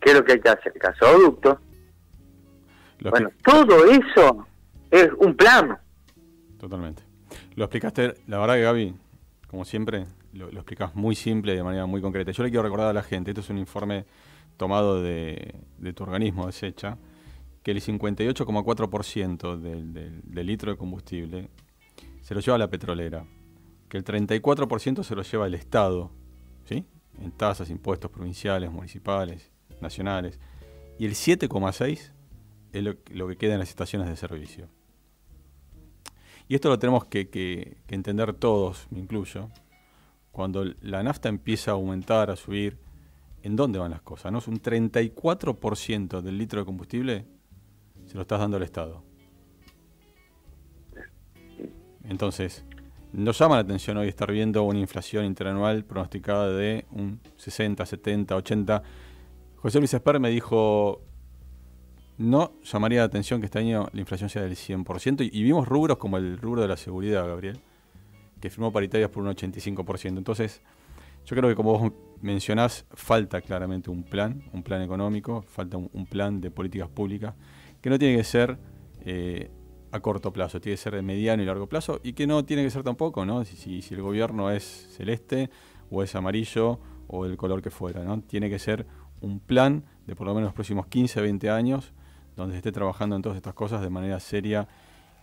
¿Qué es lo que hay que hacer? Gasoducto. Lo Bueno, todo eso es un plan. Totalmente. Lo explicaste, la verdad que Gaby, como siempre, lo, lo explicas muy simple y de manera muy concreta. Yo le quiero recordar a la gente, esto es un informe tomado de, de tu organismo, desecha, que el 58,4% del, del, del litro de combustible se lo lleva la petrolera, que el 34% se lo lleva el Estado, ¿sí? En tasas, impuestos provinciales, municipales, nacionales, y el 7,6% es lo, que queda en las estaciones de servicio. Y esto lo tenemos que entender todos, me incluyo. Cuando la nafta empieza a aumentar, a subir, ¿en dónde van las cosas? ¿no? Es un 34% del litro de combustible se lo estás dando al Estado. Entonces, nos llama la atención hoy estar viendo una inflación interanual pronosticada de un 60, 70, 80. José Luis Esper me dijo, no llamaría la atención que este año la inflación sea del 100%. Y, vimos rubros como el rubro de la seguridad, Gabriel, que firmó paritarias por un 85%. Entonces, yo creo que como vos mencionás, falta claramente un plan, un plan económico, falta un, un plan de políticas públicas, que no tiene que ser eh, a corto plazo, tiene que ser de mediano y largo plazo, y que no tiene que ser tampoco, ¿no? Si, si, si el gobierno es celeste, o es amarillo, o el color que fuera, ¿no? Tiene que ser un plan de por lo menos los próximos 15, 20 años, donde se esté trabajando en todas estas cosas de manera seria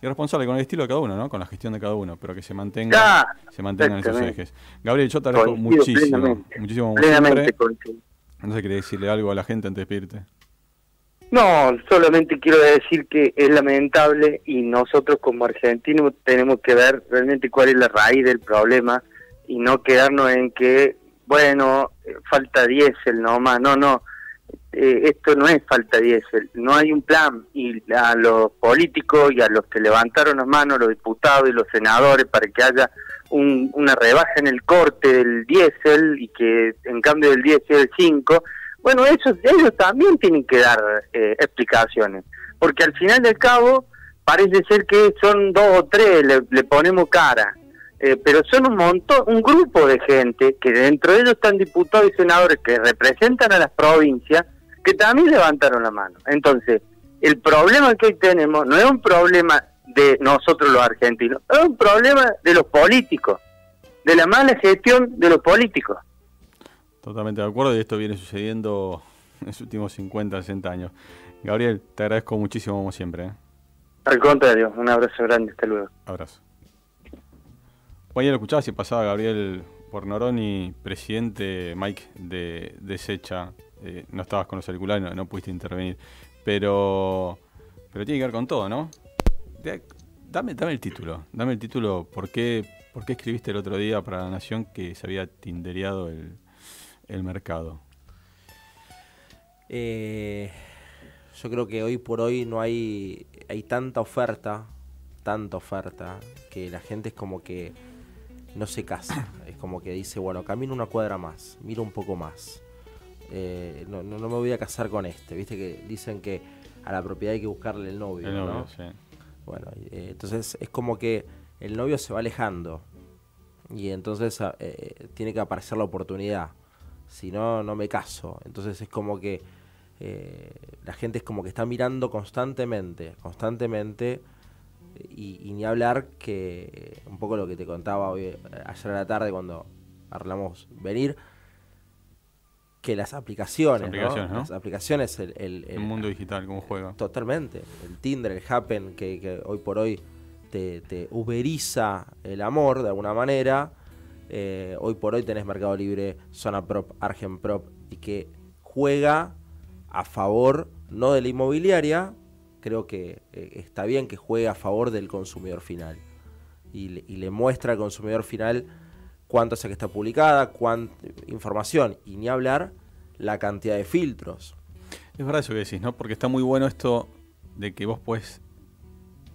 y responsable con el estilo de cada uno, ¿no? Con la gestión de cada uno, pero que se mantenga, se mantengan esos ejes. Gabriel, yo te agradezco muchísimo, plenamente, muchísimo, plenamente. No sé, quería decirle algo a la gente antes de pedirte. No, solamente quiero decir que es lamentable y nosotros como argentinos tenemos que ver realmente cuál es la raíz del problema y no quedarnos en que, bueno, falta diésel nomás. No, no. eh, esto no es falta diésel, no hay un plan y a los políticos y a los que levantaron las manos, los diputados y los senadores para que haya un- una rebaja en el corte del diésel y que en cambio del diésel el 5, bueno, ellos, ellos también tienen que dar eh, explicaciones, porque al final del cabo parece ser que son dos o tres, le, ponemos cara, eh, pero son un montón, un grupo de gente que dentro de ellos están diputados y senadores que representan a las provincias que también levantaron la mano. Entonces, el problema que hoy tenemos no es un problema de nosotros los argentinos, es un problema de los políticos, de la mala gestión de los políticos. Totalmente de acuerdo y esto viene sucediendo en los últimos 50, 60 años. Gabriel, te agradezco muchísimo como siempre. ¿eh? Al contrario, un abrazo grande, hasta luego. Abrazo. Bueno, ya lo escuchabas y pasaba Gabriel Pornoroni, presidente Mike de, de Secha. Eh, no estabas con los auriculares, no, no pudiste intervenir. Pero, pero tiene que ver con todo, ¿no? Dame, dame el título. Dame el título. ¿Por qué, por qué escribiste el otro día para La Nación que se había tindereado el, el mercado? Eh, yo creo que hoy por hoy no hay, hay tanta oferta, tanta oferta, que la gente es como que no se casa. *coughs* Es como que dice, bueno, camino una cuadra más, miro un poco más. Eh, no, no, no me voy a casar con este. Viste que dicen que a la propiedad hay que buscarle el novio. El novio, ¿no? sí. Bueno, eh, entonces es como que el novio se va alejando y entonces eh, tiene que aparecer la oportunidad. Si no, no me caso. Entonces es como que eh, la gente es como que está mirando constantemente, constantemente y, y ni hablar que un poco lo que te contaba hoy, eh, ayer a la tarde cuando hablamos venir, que las aplicaciones, Las ¿no? aplicaciones, ¿no? las aplicaciones, el, el- El el- mundo digital, cómo juega. Totalmente. El Tinder, el Happen, que, que hoy por hoy te, te uberiza el amor de alguna manera. Eh, hoy por hoy tenés Mercado Libre, Zona Prop, Argen Prop, y que juega a favor, no de la inmobiliaria, creo que eh, está bien que juegue a favor del consumidor final. Y le, muestra al consumidor final cuánto hace que está publicada, cuánta información, y ni hablar la cantidad de filtros. Es verdad eso que decís, ¿no? Porque está muy bueno esto de que vos puedes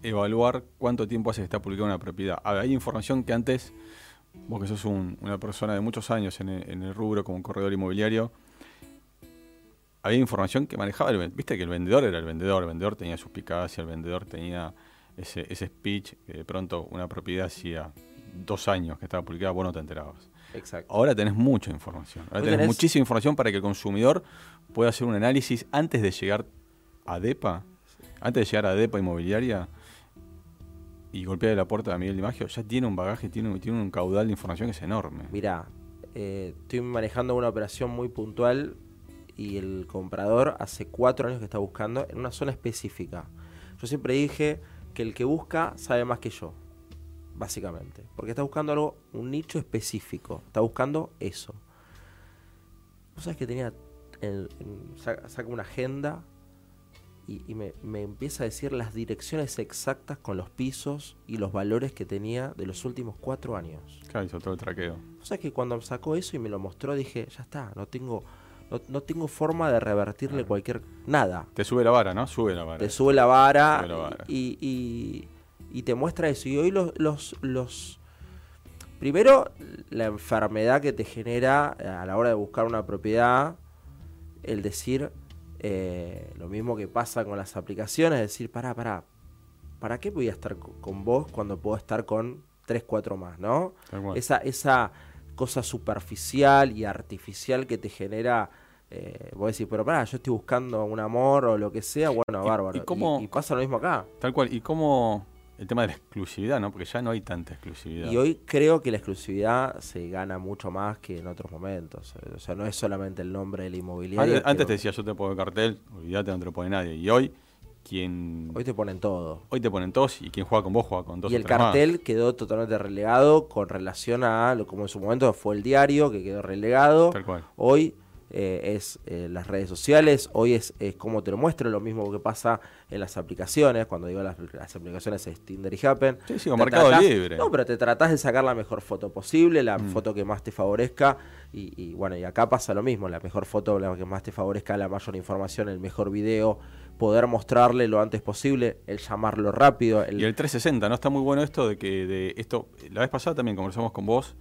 evaluar cuánto tiempo hace que está publicada una propiedad. A ver, hay información que antes, vos que sos un- una persona de muchos años en el, en el rubro como un corredor inmobiliario, había información que manejaba el Viste que el vendedor era el vendedor, el vendedor tenía suspicacia, el vendedor tenía ese, ese speech que de pronto una propiedad hacía dos años que estaba publicada, vos no te enterabas. Exacto. Ahora tenés mucha información. Ahora tenés, tenés- muchísima información para que el consumidor pueda hacer un análisis antes de llegar a DEPA, antes de llegar a DEPA inmobiliaria y golpear la puerta de Miguel Di Maggio, ya tiene un bagaje, tiene, un- caudal de información que es enorme. Mira, eh, estoy manejando una operación muy puntual y el comprador hace cuatro años que está buscando en una zona específica. Yo siempre dije que el que busca sabe más que yo, básicamente, porque está buscando algo, un nicho específico, está buscando eso. ¿Vos sabés que tenía, el- sa- saca una agenda y, y me, me empieza a decir las direcciones exactas con los pisos y los valores que tenía de los últimos cuatro años? Claro, hizo todo el traqueo. O sea que cuando sacó eso y me lo mostró dije, ya está, no tengo, no, no tengo forma de revertirle cualquier nada. Te sube la vara, ¿no? Sube la vara. Te sube la vara, Sube la vara. Y, y- y te muestra eso. Y hoy los, los, los... Primero, la enfermedad que te genera a la hora de buscar una propiedad, el decir eh, lo mismo que pasa con las aplicaciones, decir, pará, pará, ¿para qué voy a estar co- con vos cuando puedo estar con 3, 4 más, no? Esa, esa cosa superficial y artificial que te genera, eh, vos decís, pero pará, yo estoy buscando un amor o lo que sea, bueno, Y- bárbaro. y cómo- y pasa lo mismo acá. Tal cual. Y cómo el tema de la exclusividad, ¿no? Porque ya no hay tanta exclusividad. Y hoy creo que la exclusividad se gana mucho más que en otros momentos. O sea, no es solamente el nombre de la inmobiliaria. Antes, te decía, yo te pongo el cartel, olvídate, no te lo pone nadie. Y hoy, quien. Hoy te ponen todo. Hoy te ponen todos y quien juega con vos juega con dos y el más. cartel quedó totalmente relegado con relación a lo como en su momento fue el diario, que quedó relegado. Tal cual. Hoy eh, es eh, las redes sociales, hoy es, es cómo te lo muestro, lo mismo que pasa en las aplicaciones, cuando digo las, las aplicaciones es Tinder y Happen. Sí, sí, Mercado tratás- Libre. No, pero te tratás de sacar la mejor foto posible, la Mm. foto que más te favorezca, y, y bueno, y acá pasa lo mismo, la mejor foto, la que más te favorezca, la mayor información, el mejor video, poder mostrarle lo antes posible, el llamarlo rápido, el, Y el 360, ¿no? Está muy bueno esto de que de esto, la vez pasada también conversamos con vos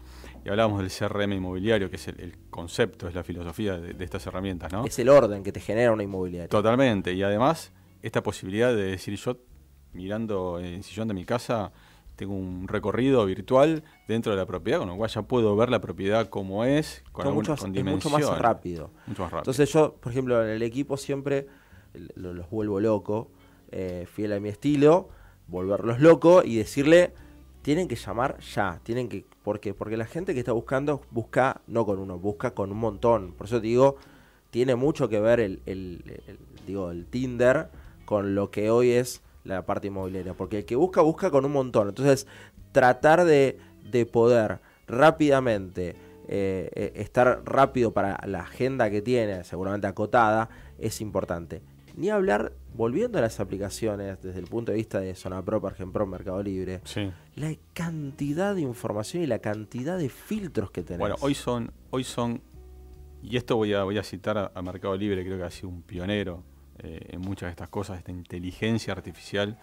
y hablábamos del CRM inmobiliario, que es el, el concepto, es la filosofía de, de estas herramientas, ¿no? es el orden que te genera una inmobiliaria. Totalmente. Y además, esta posibilidad de decir yo, mirando en el sillón de mi casa, tengo un recorrido virtual dentro de la propiedad, con lo cual ya puedo ver la propiedad como es, con, con es mucho más dimensión. rápido. Mucho más rápido. Entonces yo, por ejemplo, en el equipo siempre los vuelvo loco, eh, fiel a mi estilo, volverlos loco y decirle, tienen que llamar ya, tienen que, ¿por qué? Porque la gente que está buscando busca no con uno, busca con un montón. Por eso te digo, tiene mucho que ver el- digo, el Tinder con lo que hoy es la parte inmobiliaria. Porque el que busca, busca con un montón. Entonces, tratar de, de poder rápidamente eh, eh, estar rápido para la agenda que tiene, seguramente acotada, es importante. Ni hablar, volviendo a las aplicaciones desde el punto de vista de Zona Pro, Pro, Mercado Libre, Sí. la cantidad de información y la cantidad de filtros que tenés. Bueno, hoy son, hoy son, y esto voy a, voy a citar a, a Mercado Libre, creo que ha sido un pionero eh, en muchas de estas cosas, esta inteligencia artificial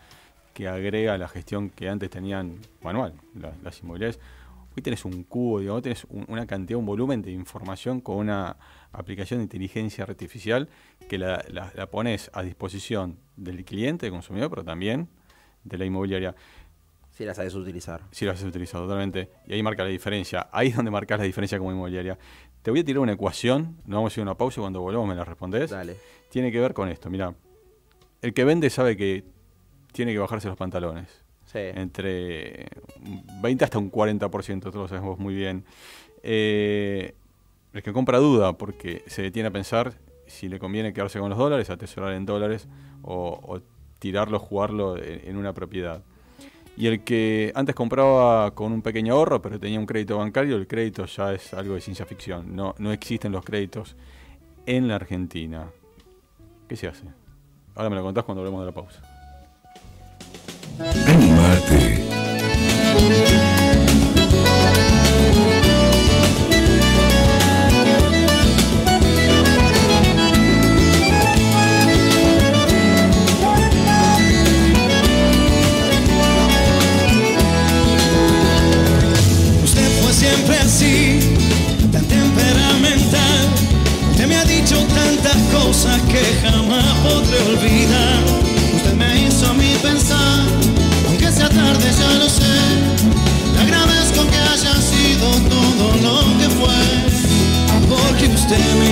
que agrega la gestión que antes tenían manual, la- las inmobiliarias. Hoy tenés un cubo, digamos, tenés un- una cantidad, un volumen de información con una aplicación de inteligencia artificial que la, la- la pones a disposición del cliente, del consumidor, pero también de la inmobiliaria. Si la sabes utilizar. Sí, lo has utilizado totalmente. Y ahí marca la diferencia. Ahí es donde marcas la diferencia como inmobiliaria. Te voy a tirar una ecuación. Nos vamos a ir a una pausa y cuando volvamos me la respondés. Dale. Tiene que ver con esto. Mira, el que vende sabe que tiene que bajarse los pantalones. Sí. Entre un 20 hasta un 40%, todos lo sabemos muy bien. Eh, el que compra duda porque se detiene a pensar si le conviene quedarse con los dólares, atesorar en dólares o, tirarlo, jugarlo en, una propiedad. Y el que antes compraba con un pequeño ahorro, pero tenía un crédito bancario, el crédito ya es algo de ciencia ficción. No, no existen los créditos en la Argentina. ¿Qué se hace? Ahora me lo contás cuando volvemos de la pausa. Porque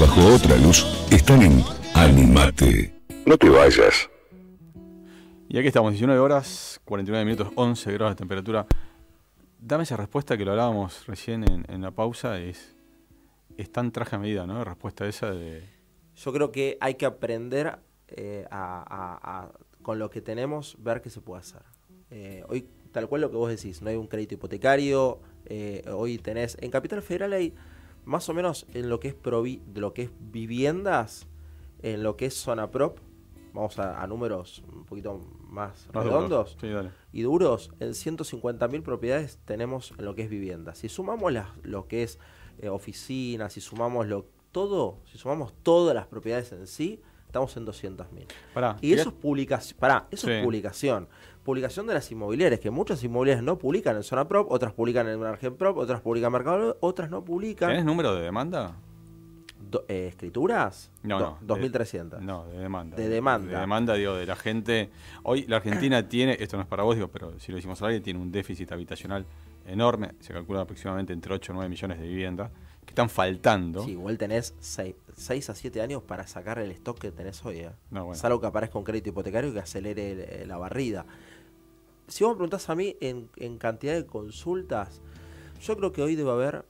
bajo otra luz están en Animate. No te vayas. Y aquí estamos, 19 horas, 49 minutos, 11 grados de temperatura. Dame esa respuesta que lo hablábamos recién en, en la pausa, es, es tan traje a medida, ¿no? La respuesta esa de... Yo creo que hay que aprender eh, a, a- a- con lo que tenemos, ver qué se puede hacer. Eh, hoy, tal cual lo que vos decís, no hay un crédito hipotecario, eh, hoy tenés, en Capital Federal hay más o menos en lo que es provi- de lo que es viviendas, en lo que es zona prop, vamos a, a números un poquito más, Más redondos. Sí, y duros, en 150.000 propiedades tenemos en lo que es vivienda. Si sumamos las- lo que es eh, oficinas, si sumamos lo todo, si sumamos todas las propiedades en sí, estamos en 200.000. Pará, Y eso es publicación, pará, eso es publicación. Publicación de las inmobiliarias, que muchas inmobiliarias no publican en zona prop, otras publican en Argen prop, otras publican en Mercado, otras no publican. ¿Tenés número de demanda? Do- eh, ¿Escrituras? No, Do- no. de- 2300. No, de demanda. De demanda. De demanda, digo, de la gente. Hoy la Argentina *clears throat* tiene, esto no es para vos, digo, pero si lo decimos al aire, tiene un déficit habitacional enorme. Se calcula aproximadamente entre 8 o 9 millones de viviendas que están faltando. Sí, igual tenés 6 a 7 años para sacar el stock que tenés hoy. ¿eh? No, bueno. Salvo que aparezca un crédito hipotecario que acelere el- eh, la barrida. Si vos me preguntás a mí en, en cantidad de consultas, yo creo que hoy debe haber,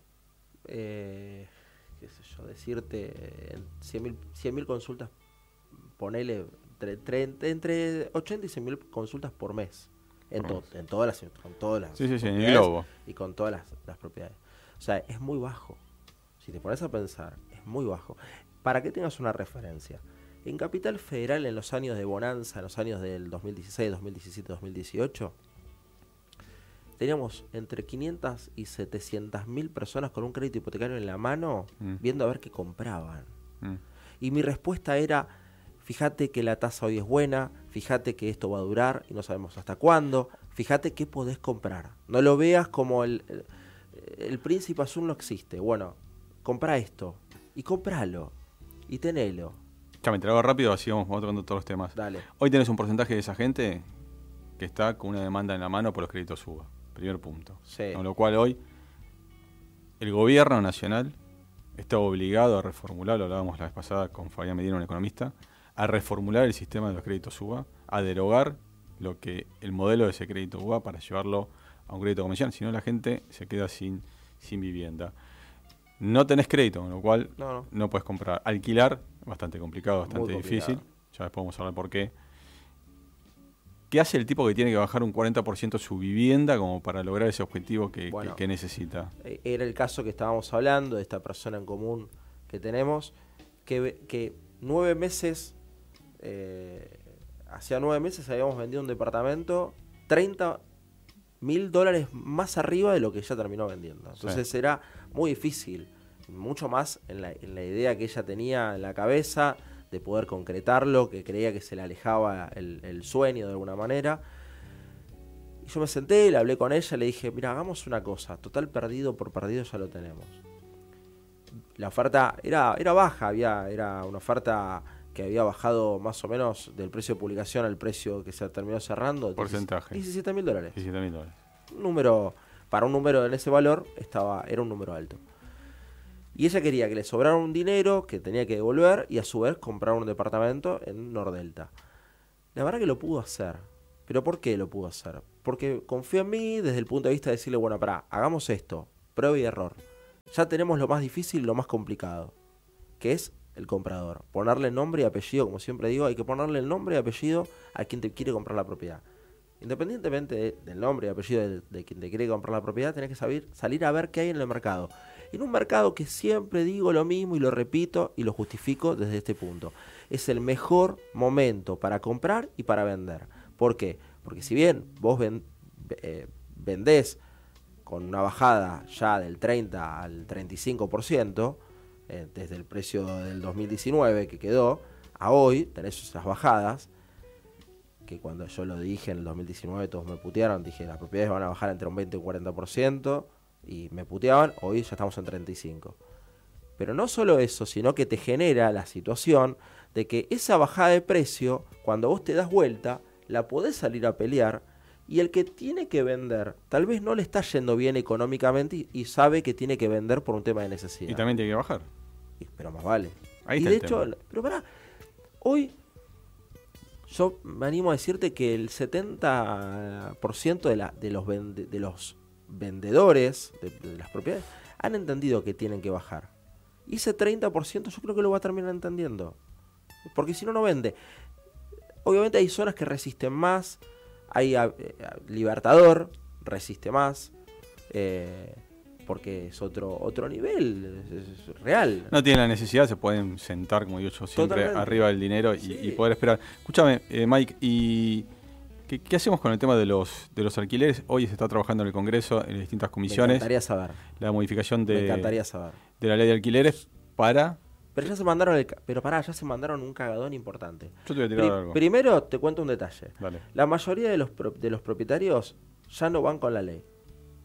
eh, qué sé yo, decirte, en 100.000 100.000 consultas, ponele entre, entre, entre 80 y 100.000 consultas por mes. En, Por to- mes. en todas las, con todas las Sí, sí, sí, en el globo. y con todas las, las propiedades. O sea, es muy bajo. Si te pones a pensar, es muy bajo. Para que tengas una referencia, en Capital Federal, en los años de bonanza, en los años del 2016, 2017, 2018, teníamos entre 500 y 700 mil personas con un crédito hipotecario en la mano, Mm. viendo a ver qué compraban. Mm. Y mi respuesta era, fíjate que la tasa hoy es buena, fíjate que esto va a durar y no sabemos hasta cuándo, fíjate qué podés comprar. No lo veas como el, el, el príncipe azul no existe. Bueno, compra esto y compralo y tenelo. Ya me entrego rápido, así vamos, vamos tocando todos los temas. Dale. Hoy tenés un porcentaje de esa gente que está con una demanda en la mano por los créditos suba. Primer punto. Sí. Con lo cual hoy el gobierno nacional está obligado a reformular, lo hablábamos la vez pasada con Fabián Medina, un economista, a reformular el sistema de los créditos UBA, a derogar lo que el modelo de ese crédito UBA para llevarlo a un crédito comercial, si no la gente se queda sin, sin vivienda. No tenés crédito, con lo cual No, no. puedes comprar. Alquilar, bastante complicado, bastante difícil. Ya después vamos a hablar por qué. ¿Qué hace el tipo que tiene que bajar un 40% su vivienda como para lograr ese objetivo que, que- Bueno. que necesita? Eh, Era el caso que estábamos hablando, de esta persona en común que tenemos, que, ve- que nueve meses, eh, hacía nueve meses habíamos vendido un departamento 30 mil dólares más arriba de lo que ella terminó vendiendo. Entonces era muy difícil, mucho más en la, en la idea que ella tenía en la cabeza de poder concretarlo, que creía que se le alejaba el, el sueño de alguna manera. Y yo me senté, le hablé con ella, le dije, mira, hagamos una cosa, total perdido por perdido ya lo tenemos. La oferta era, era baja, había, era una oferta que había bajado más o menos del precio de publicación al precio que se terminó cerrando. Porcentaje. 17 mil dólares. 17 mil dólares. Un número, para un número en ese valor, estaba, era un número alto. Y ella quería que le sobrara un dinero que tenía que devolver y a su vez comprar un departamento en Nordelta. La verdad que lo pudo hacer. ¿Pero por qué lo pudo hacer? Porque confió en mí desde el punto de vista de decirle, bueno, pará, hagamos esto, prueba y error. Ya tenemos lo más difícil y lo más complicado, que es el comprador. Ponerle nombre y apellido, como siempre digo, hay que ponerle el nombre y apellido a quien te quiere comprar la propiedad. Independientemente de- del nombre y apellido de, quien te quiere comprar la propiedad, tenés que salir a ver qué hay en el mercado. En un mercado que siempre digo lo mismo y lo repito y lo justifico desde este punto. Es el mejor momento para comprar y para vender. ¿Por qué? Porque si bien vos ven- eh, vendés con una bajada ya del 30 al 35%, eh, desde el precio del 2019 que quedó, a hoy tenés esas bajadas, que cuando yo lo dije en el 2019 todos me putearon, dije las propiedades van a bajar entre un 20 y un 40%, y me puteaban, hoy ya estamos en 35%. Pero no solo eso, sino que te genera la situación de que esa bajada de precio, cuando vos te das vuelta, la podés salir a pelear y el que tiene que vender tal vez no le está yendo bien económicamente y, sabe que tiene que vender por un tema de necesidad. Y también tiene que bajar. Y- Pero más vale. Ahí y está de el hecho, tema. pero pará, hoy yo me animo a decirte que el 70% de, la, de, los vende- de los vendedores de, de las propiedades han entendido que tienen que bajar. Y ese 30% yo creo que lo va a terminar entendiendo. Porque si no, no vende. Obviamente hay zonas que resisten más. Hay a- eh, a- Libertador, resiste más. eh, porque es otro otro nivel, es, es real. No tienen la necesidad, se pueden sentar, como digo yo, siempre Totalmente. arriba del dinero y, Sí. y poder esperar. Escúchame, eh, Mike, ¿y qué, qué hacemos con el tema de los, de los alquileres? Hoy se está trabajando en el Congreso, en distintas Me comisiones, encantaría saber. la modificación Me de, encantaría saber. de la ley de alquileres para... Pero ya se mandaron el pero pará, ya se mandaron un cagadón importante. Yo te voy a tirar Pri- algo. primero te cuento un detalle. Dale. La mayoría de los pro- de los propietarios ya no van con la ley.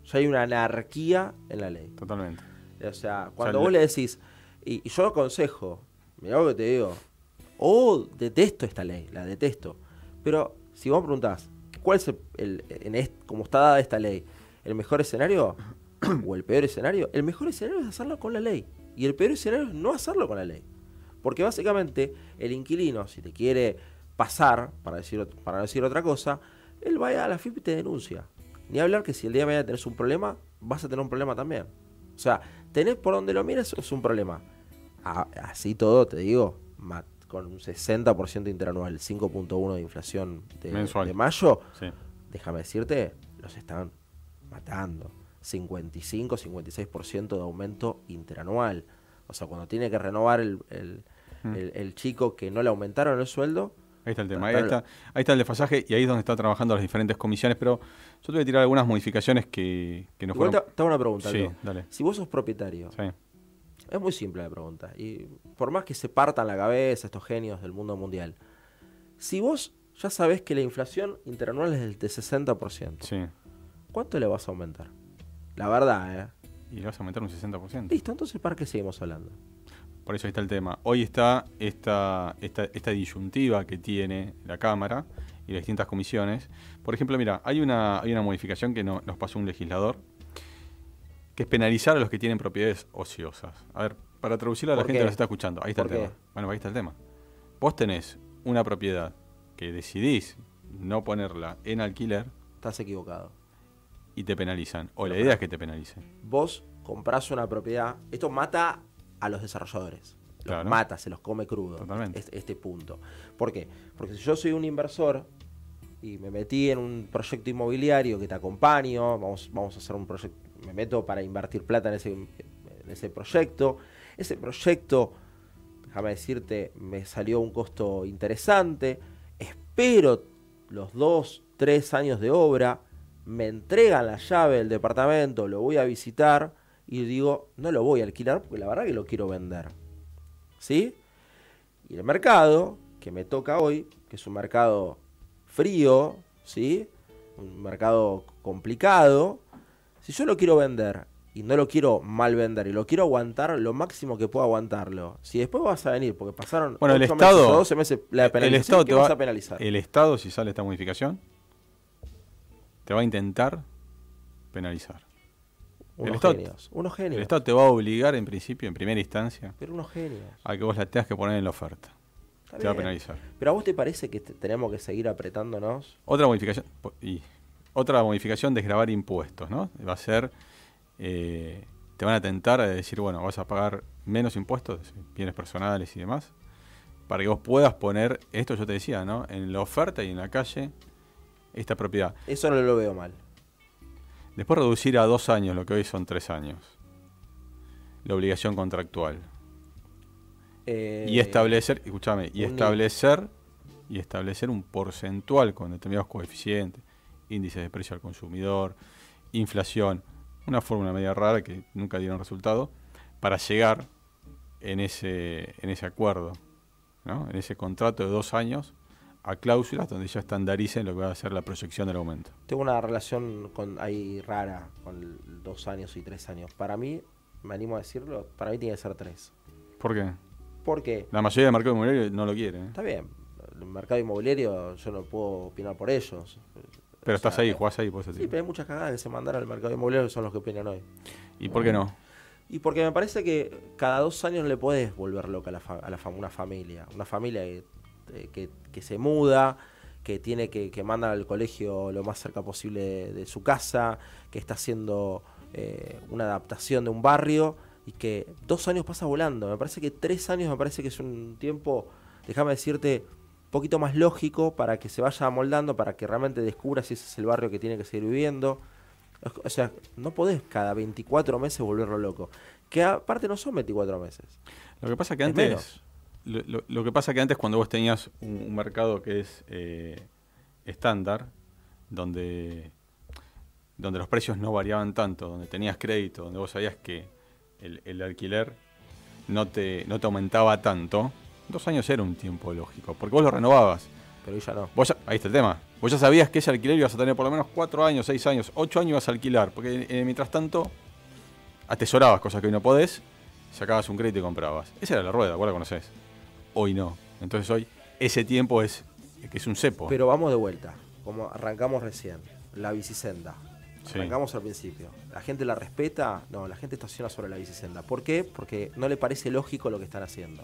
Ya hay una anarquía en la ley. Totalmente. O sea, cuando vos le decís, y, y yo lo aconsejo, mirá lo que te digo, oh, detesto esta ley, la detesto. Pero si vos preguntás, ¿cuál es el, en como está dada esta ley, el mejor escenario o el peor escenario? El mejor escenario es hacerlo con la ley. Y el peor escenario es no hacerlo con la ley. Porque básicamente el inquilino, si te quiere pasar, para, decir, para decir otra cosa, él va a la FIP y te denuncia. Ni hablar que si el día de mañana tenés un problema, vas a tener un problema también. O sea, tenés por donde lo mires, es un problema. A- así todo, te digo, con un 60% interanual, 5.1 de inflación de, Mensual. de mayo, Sí. déjame decirte, los están matando. 55, 56% de aumento interanual. O sea, cuando tiene que renovar el, el- Mm. el- el chico que no le aumentaron el sueldo, Ahí está el tema, ahí Está- está, ahí está el desfasaje y ahí es donde están trabajando las diferentes comisiones, pero yo te voy a tirar algunas modificaciones que, que nos fueron... te, hago una pregunta. Sí, dale. Si vos sos propietario, Sí. Es muy simple la pregunta. Y por más que se partan la cabeza estos genios del mundo mundial, si vos ya sabés que la inflación interanual es del de 60%, Sí. ¿cuánto le vas a aumentar? La verdad, ¿eh? Y le vas a aumentar un 60%. Listo, entonces ¿para qué seguimos hablando? Por eso ahí está el tema. Hoy está esta, esta, esta disyuntiva que tiene la Cámara y las distintas comisiones. Por ejemplo, mira, hay una, hay una modificación que no- nos pasó un legislador, que es penalizar a los que tienen propiedades ociosas. A ver, para traducirla a la ¿Por gente que nos está escuchando, ahí está el tema. Bueno, ahí está el tema. Vos tenés una propiedad que decidís no ponerla en alquiler Estás equivocado. y te penalizan. O la Pero idea es que te penalicen. Vos comprás una propiedad, esto mata a los desarrolladores. Los Claro. mata, se los come crudo. Totalmente. Este, este punto. ¿Por qué? Porque si yo soy un inversor y me metí en un proyecto inmobiliario que te acompaño, vamos, vamos a hacer un proyecto, me meto para invertir plata en ese, en ese proyecto. Ese proyecto, déjame decirte, me salió un costo interesante. Espero los dos, tres años de obra, me entregan la llave del departamento, lo voy a visitar y digo, no lo voy a alquilar porque la verdad que lo quiero vender. ¿Sí? Y el mercado que me toca hoy, que es un mercado frío, ¿sí? Un mercado complicado. Si yo lo quiero vender y no lo quiero mal vender y lo quiero aguantar lo máximo que pueda aguantarlo, si después vas a venir porque pasaron Bueno, el meses Estado, o 12 meses la el penalización, Estado ¿qué te vas va, a penalizar? el Estado si sale esta modificación te va a intentar penalizar. unos Estado- genios, unos genios. El Estado te va a obligar en principio, en primera instancia, Pero unos genios. a que vos la tengas que poner en la oferta. Está te va a penalizar. Pero a vos te parece que te- tenemos que seguir apretándonos? Otra modificación y otra modificación desgravar impuestos, ¿no? Va a ser eh, te van a tentar a decir, bueno, vas a pagar menos impuestos, bienes personales y demás, para que vos puedas poner esto yo te decía, ¿no? En la oferta y en la calle esta propiedad. Eso no lo veo mal. Después reducir a dos años lo que hoy son tres años. La obligación contractual. Eh, y establecer, escúchame, y establecer y establecer un porcentual con determinados coeficientes, índices de precio al consumidor, inflación, una fórmula media rara que nunca dieron resultado, para llegar en ese, en ese acuerdo, ¿no? en ese contrato de dos años, a cláusulas donde ya estandaricen lo que va a ser la proyección del aumento. Tengo una relación con ahí rara con dos años y tres años. Para mí, me animo a decirlo, para mí tiene que ser tres. ¿Por qué? Porque, La mayoría del mercado inmobiliario no lo quiere. ¿eh? está bien, el mercado inmobiliario yo no puedo opinar por ellos. Pero estás sea, ahí, jugás ahí, eso te Sí, pero hay muchas cagadas que se mandaron al mercado inmobiliario que son los que opinan hoy. ¿Y por qué no? Y porque me parece que cada dos años le podés volver loca a, la a la una familia. Una familia que, eh, que- que se muda, que tiene que, que manda al colegio lo más cerca posible de, de su casa, que está haciendo eh, una adaptación de un barrio y que dos años pasa volando. Me parece que tres años me parece que es un tiempo, déjame decirte, poquito más lógico para que se vaya amoldando, para que realmente descubra si ese es el barrio que tiene que seguir viviendo. O sea, no podés cada 24 meses volverlo loco. Que aparte no son 24 meses. Lo que pasa que Es antes. Lo, lo- lo que pasa que antes cuando vos tenías un, un mercado que es eh, estándar, donde, donde los precios no variaban tanto, donde tenías crédito, donde vos sabías que el, el alquiler no te, no te aumentaba tanto, dos años era un tiempo lógico, porque vos lo renovabas. Pero ya no. Vos ya- ahí está el tema. Vos ya sabías que ese alquiler ibas a tener por lo menos cuatro años, seis años, ocho años ibas a alquilar, porque eh, mientras tanto atesorabas cosas que hoy no podés, sacabas un crédito y comprabas. Esa era la rueda, vos la conocés. Hoy no. Entonces hoy ese tiempo es que es un cepo. Pero vamos de vuelta, como arrancamos recién, la bicisenda. Sí. Arrancamos al principio. ¿La gente la respeta? No, la gente estaciona sobre la bicisenda. ¿Por qué? Porque no le parece lógico lo que están haciendo.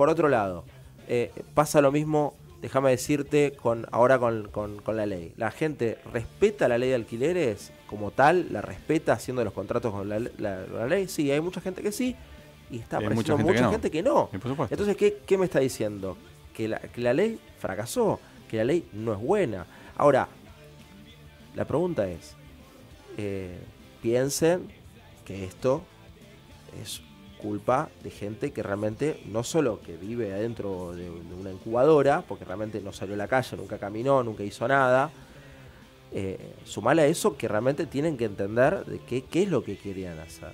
Por otro lado, eh, pasa lo mismo, déjame decirte, con ahora con, con- con la ley. La gente respeta la ley de alquileres como tal, la respeta haciendo los contratos con la, la- la ley. Sí, hay mucha gente que sí, y está Hay apareciendo mucha gente que no. que por. Entonces, ¿qué, qué me está diciendo? Que la, que la ley fracasó, que la ley no es buena. Ahora, la pregunta es, eh, piensen que esto es culpa de gente que realmente no solo que vive adentro de, de una incubadora, porque realmente no salió a la calle, nunca caminó, nunca hizo nada. Eh, sumale a eso que realmente tienen que entender de qué, qué es lo que querían hacer.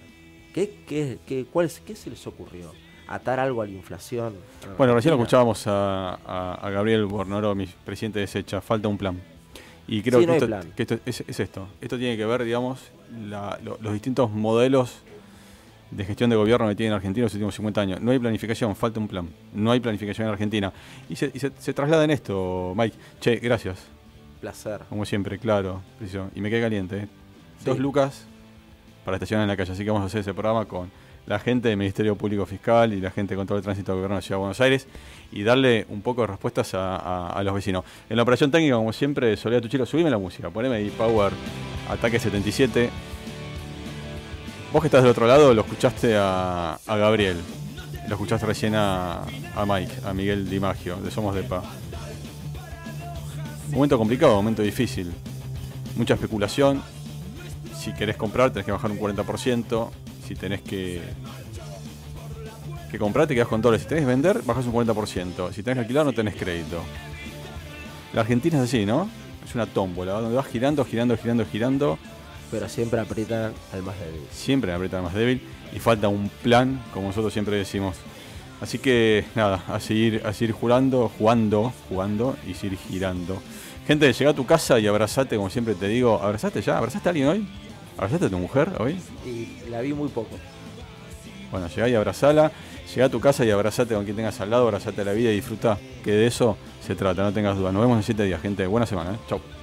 ¿Qué, qué, qué, cuál qué se les ocurrió? ¿Atar algo a la inflación? Bueno, recién Argentina? escuchábamos a, a- a Gabriel Bornoro, mi presidente de Secha. Falta un plan. Y creo Sí, que, no esto, plan. que esto es, es esto. Esto tiene que ver, digamos, la- lo- los distintos modelos de gestión de gobierno que tiene Argentina en los últimos 50 años. No hay planificación, falta un plan. No hay planificación en Argentina. Y se, y se- se traslada en esto, Mike. Che, gracias. Placer. Como siempre, claro. preciso. Y me quedé caliente. ¿eh? Sí. Dos lucas para estacionar en la calle. Así que vamos a hacer ese programa con la gente del Ministerio Público Fiscal y la gente de control de tránsito del Gobierno de la Ciudad de Buenos Aires y darle un poco de respuestas a, a- a los vecinos. En la operación técnica, como siempre, Soledad Tuchilo, subime la música, poneme ahí Power Ataque 77. Vos que estás del otro lado, lo escuchaste a, Gabriel, lo escuchaste recién a, Mike, a Miguel Di Maggio, de Somos de Pa. Momento complicado, momento difícil. Mucha especulación. Si querés comprar, tenés que bajar un 40%. Si tenés que, que comprar, te quedás con dólares. Si tenés que vender, bajás un 40%. Si tenés que alquilar, no tenés crédito. La Argentina es así, ¿no? Es una tómbola, donde vas girando, girando, girando, girando. Pero siempre aprietan al más débil. Siempre aprieta al más débil. Y falta un plan, como nosotros siempre decimos. Así que nada, a seguir, a seguir jugando, jugando, jugando y seguir girando. Gente, llega a tu casa y abrazate, como siempre te digo. ¿Abrazaste ya? ¿Abrazaste a alguien hoy? ¿Abrazaste a tu mujer hoy? Y la vi muy poco. Bueno, llegá y abrazala. Llega a tu casa y abrazate con quien tengas al lado, abrazate a la vida y disfruta. Que de eso se trata, no tengas dudas. Nos vemos en siete días, gente. Buena semana, ¿eh? Chau.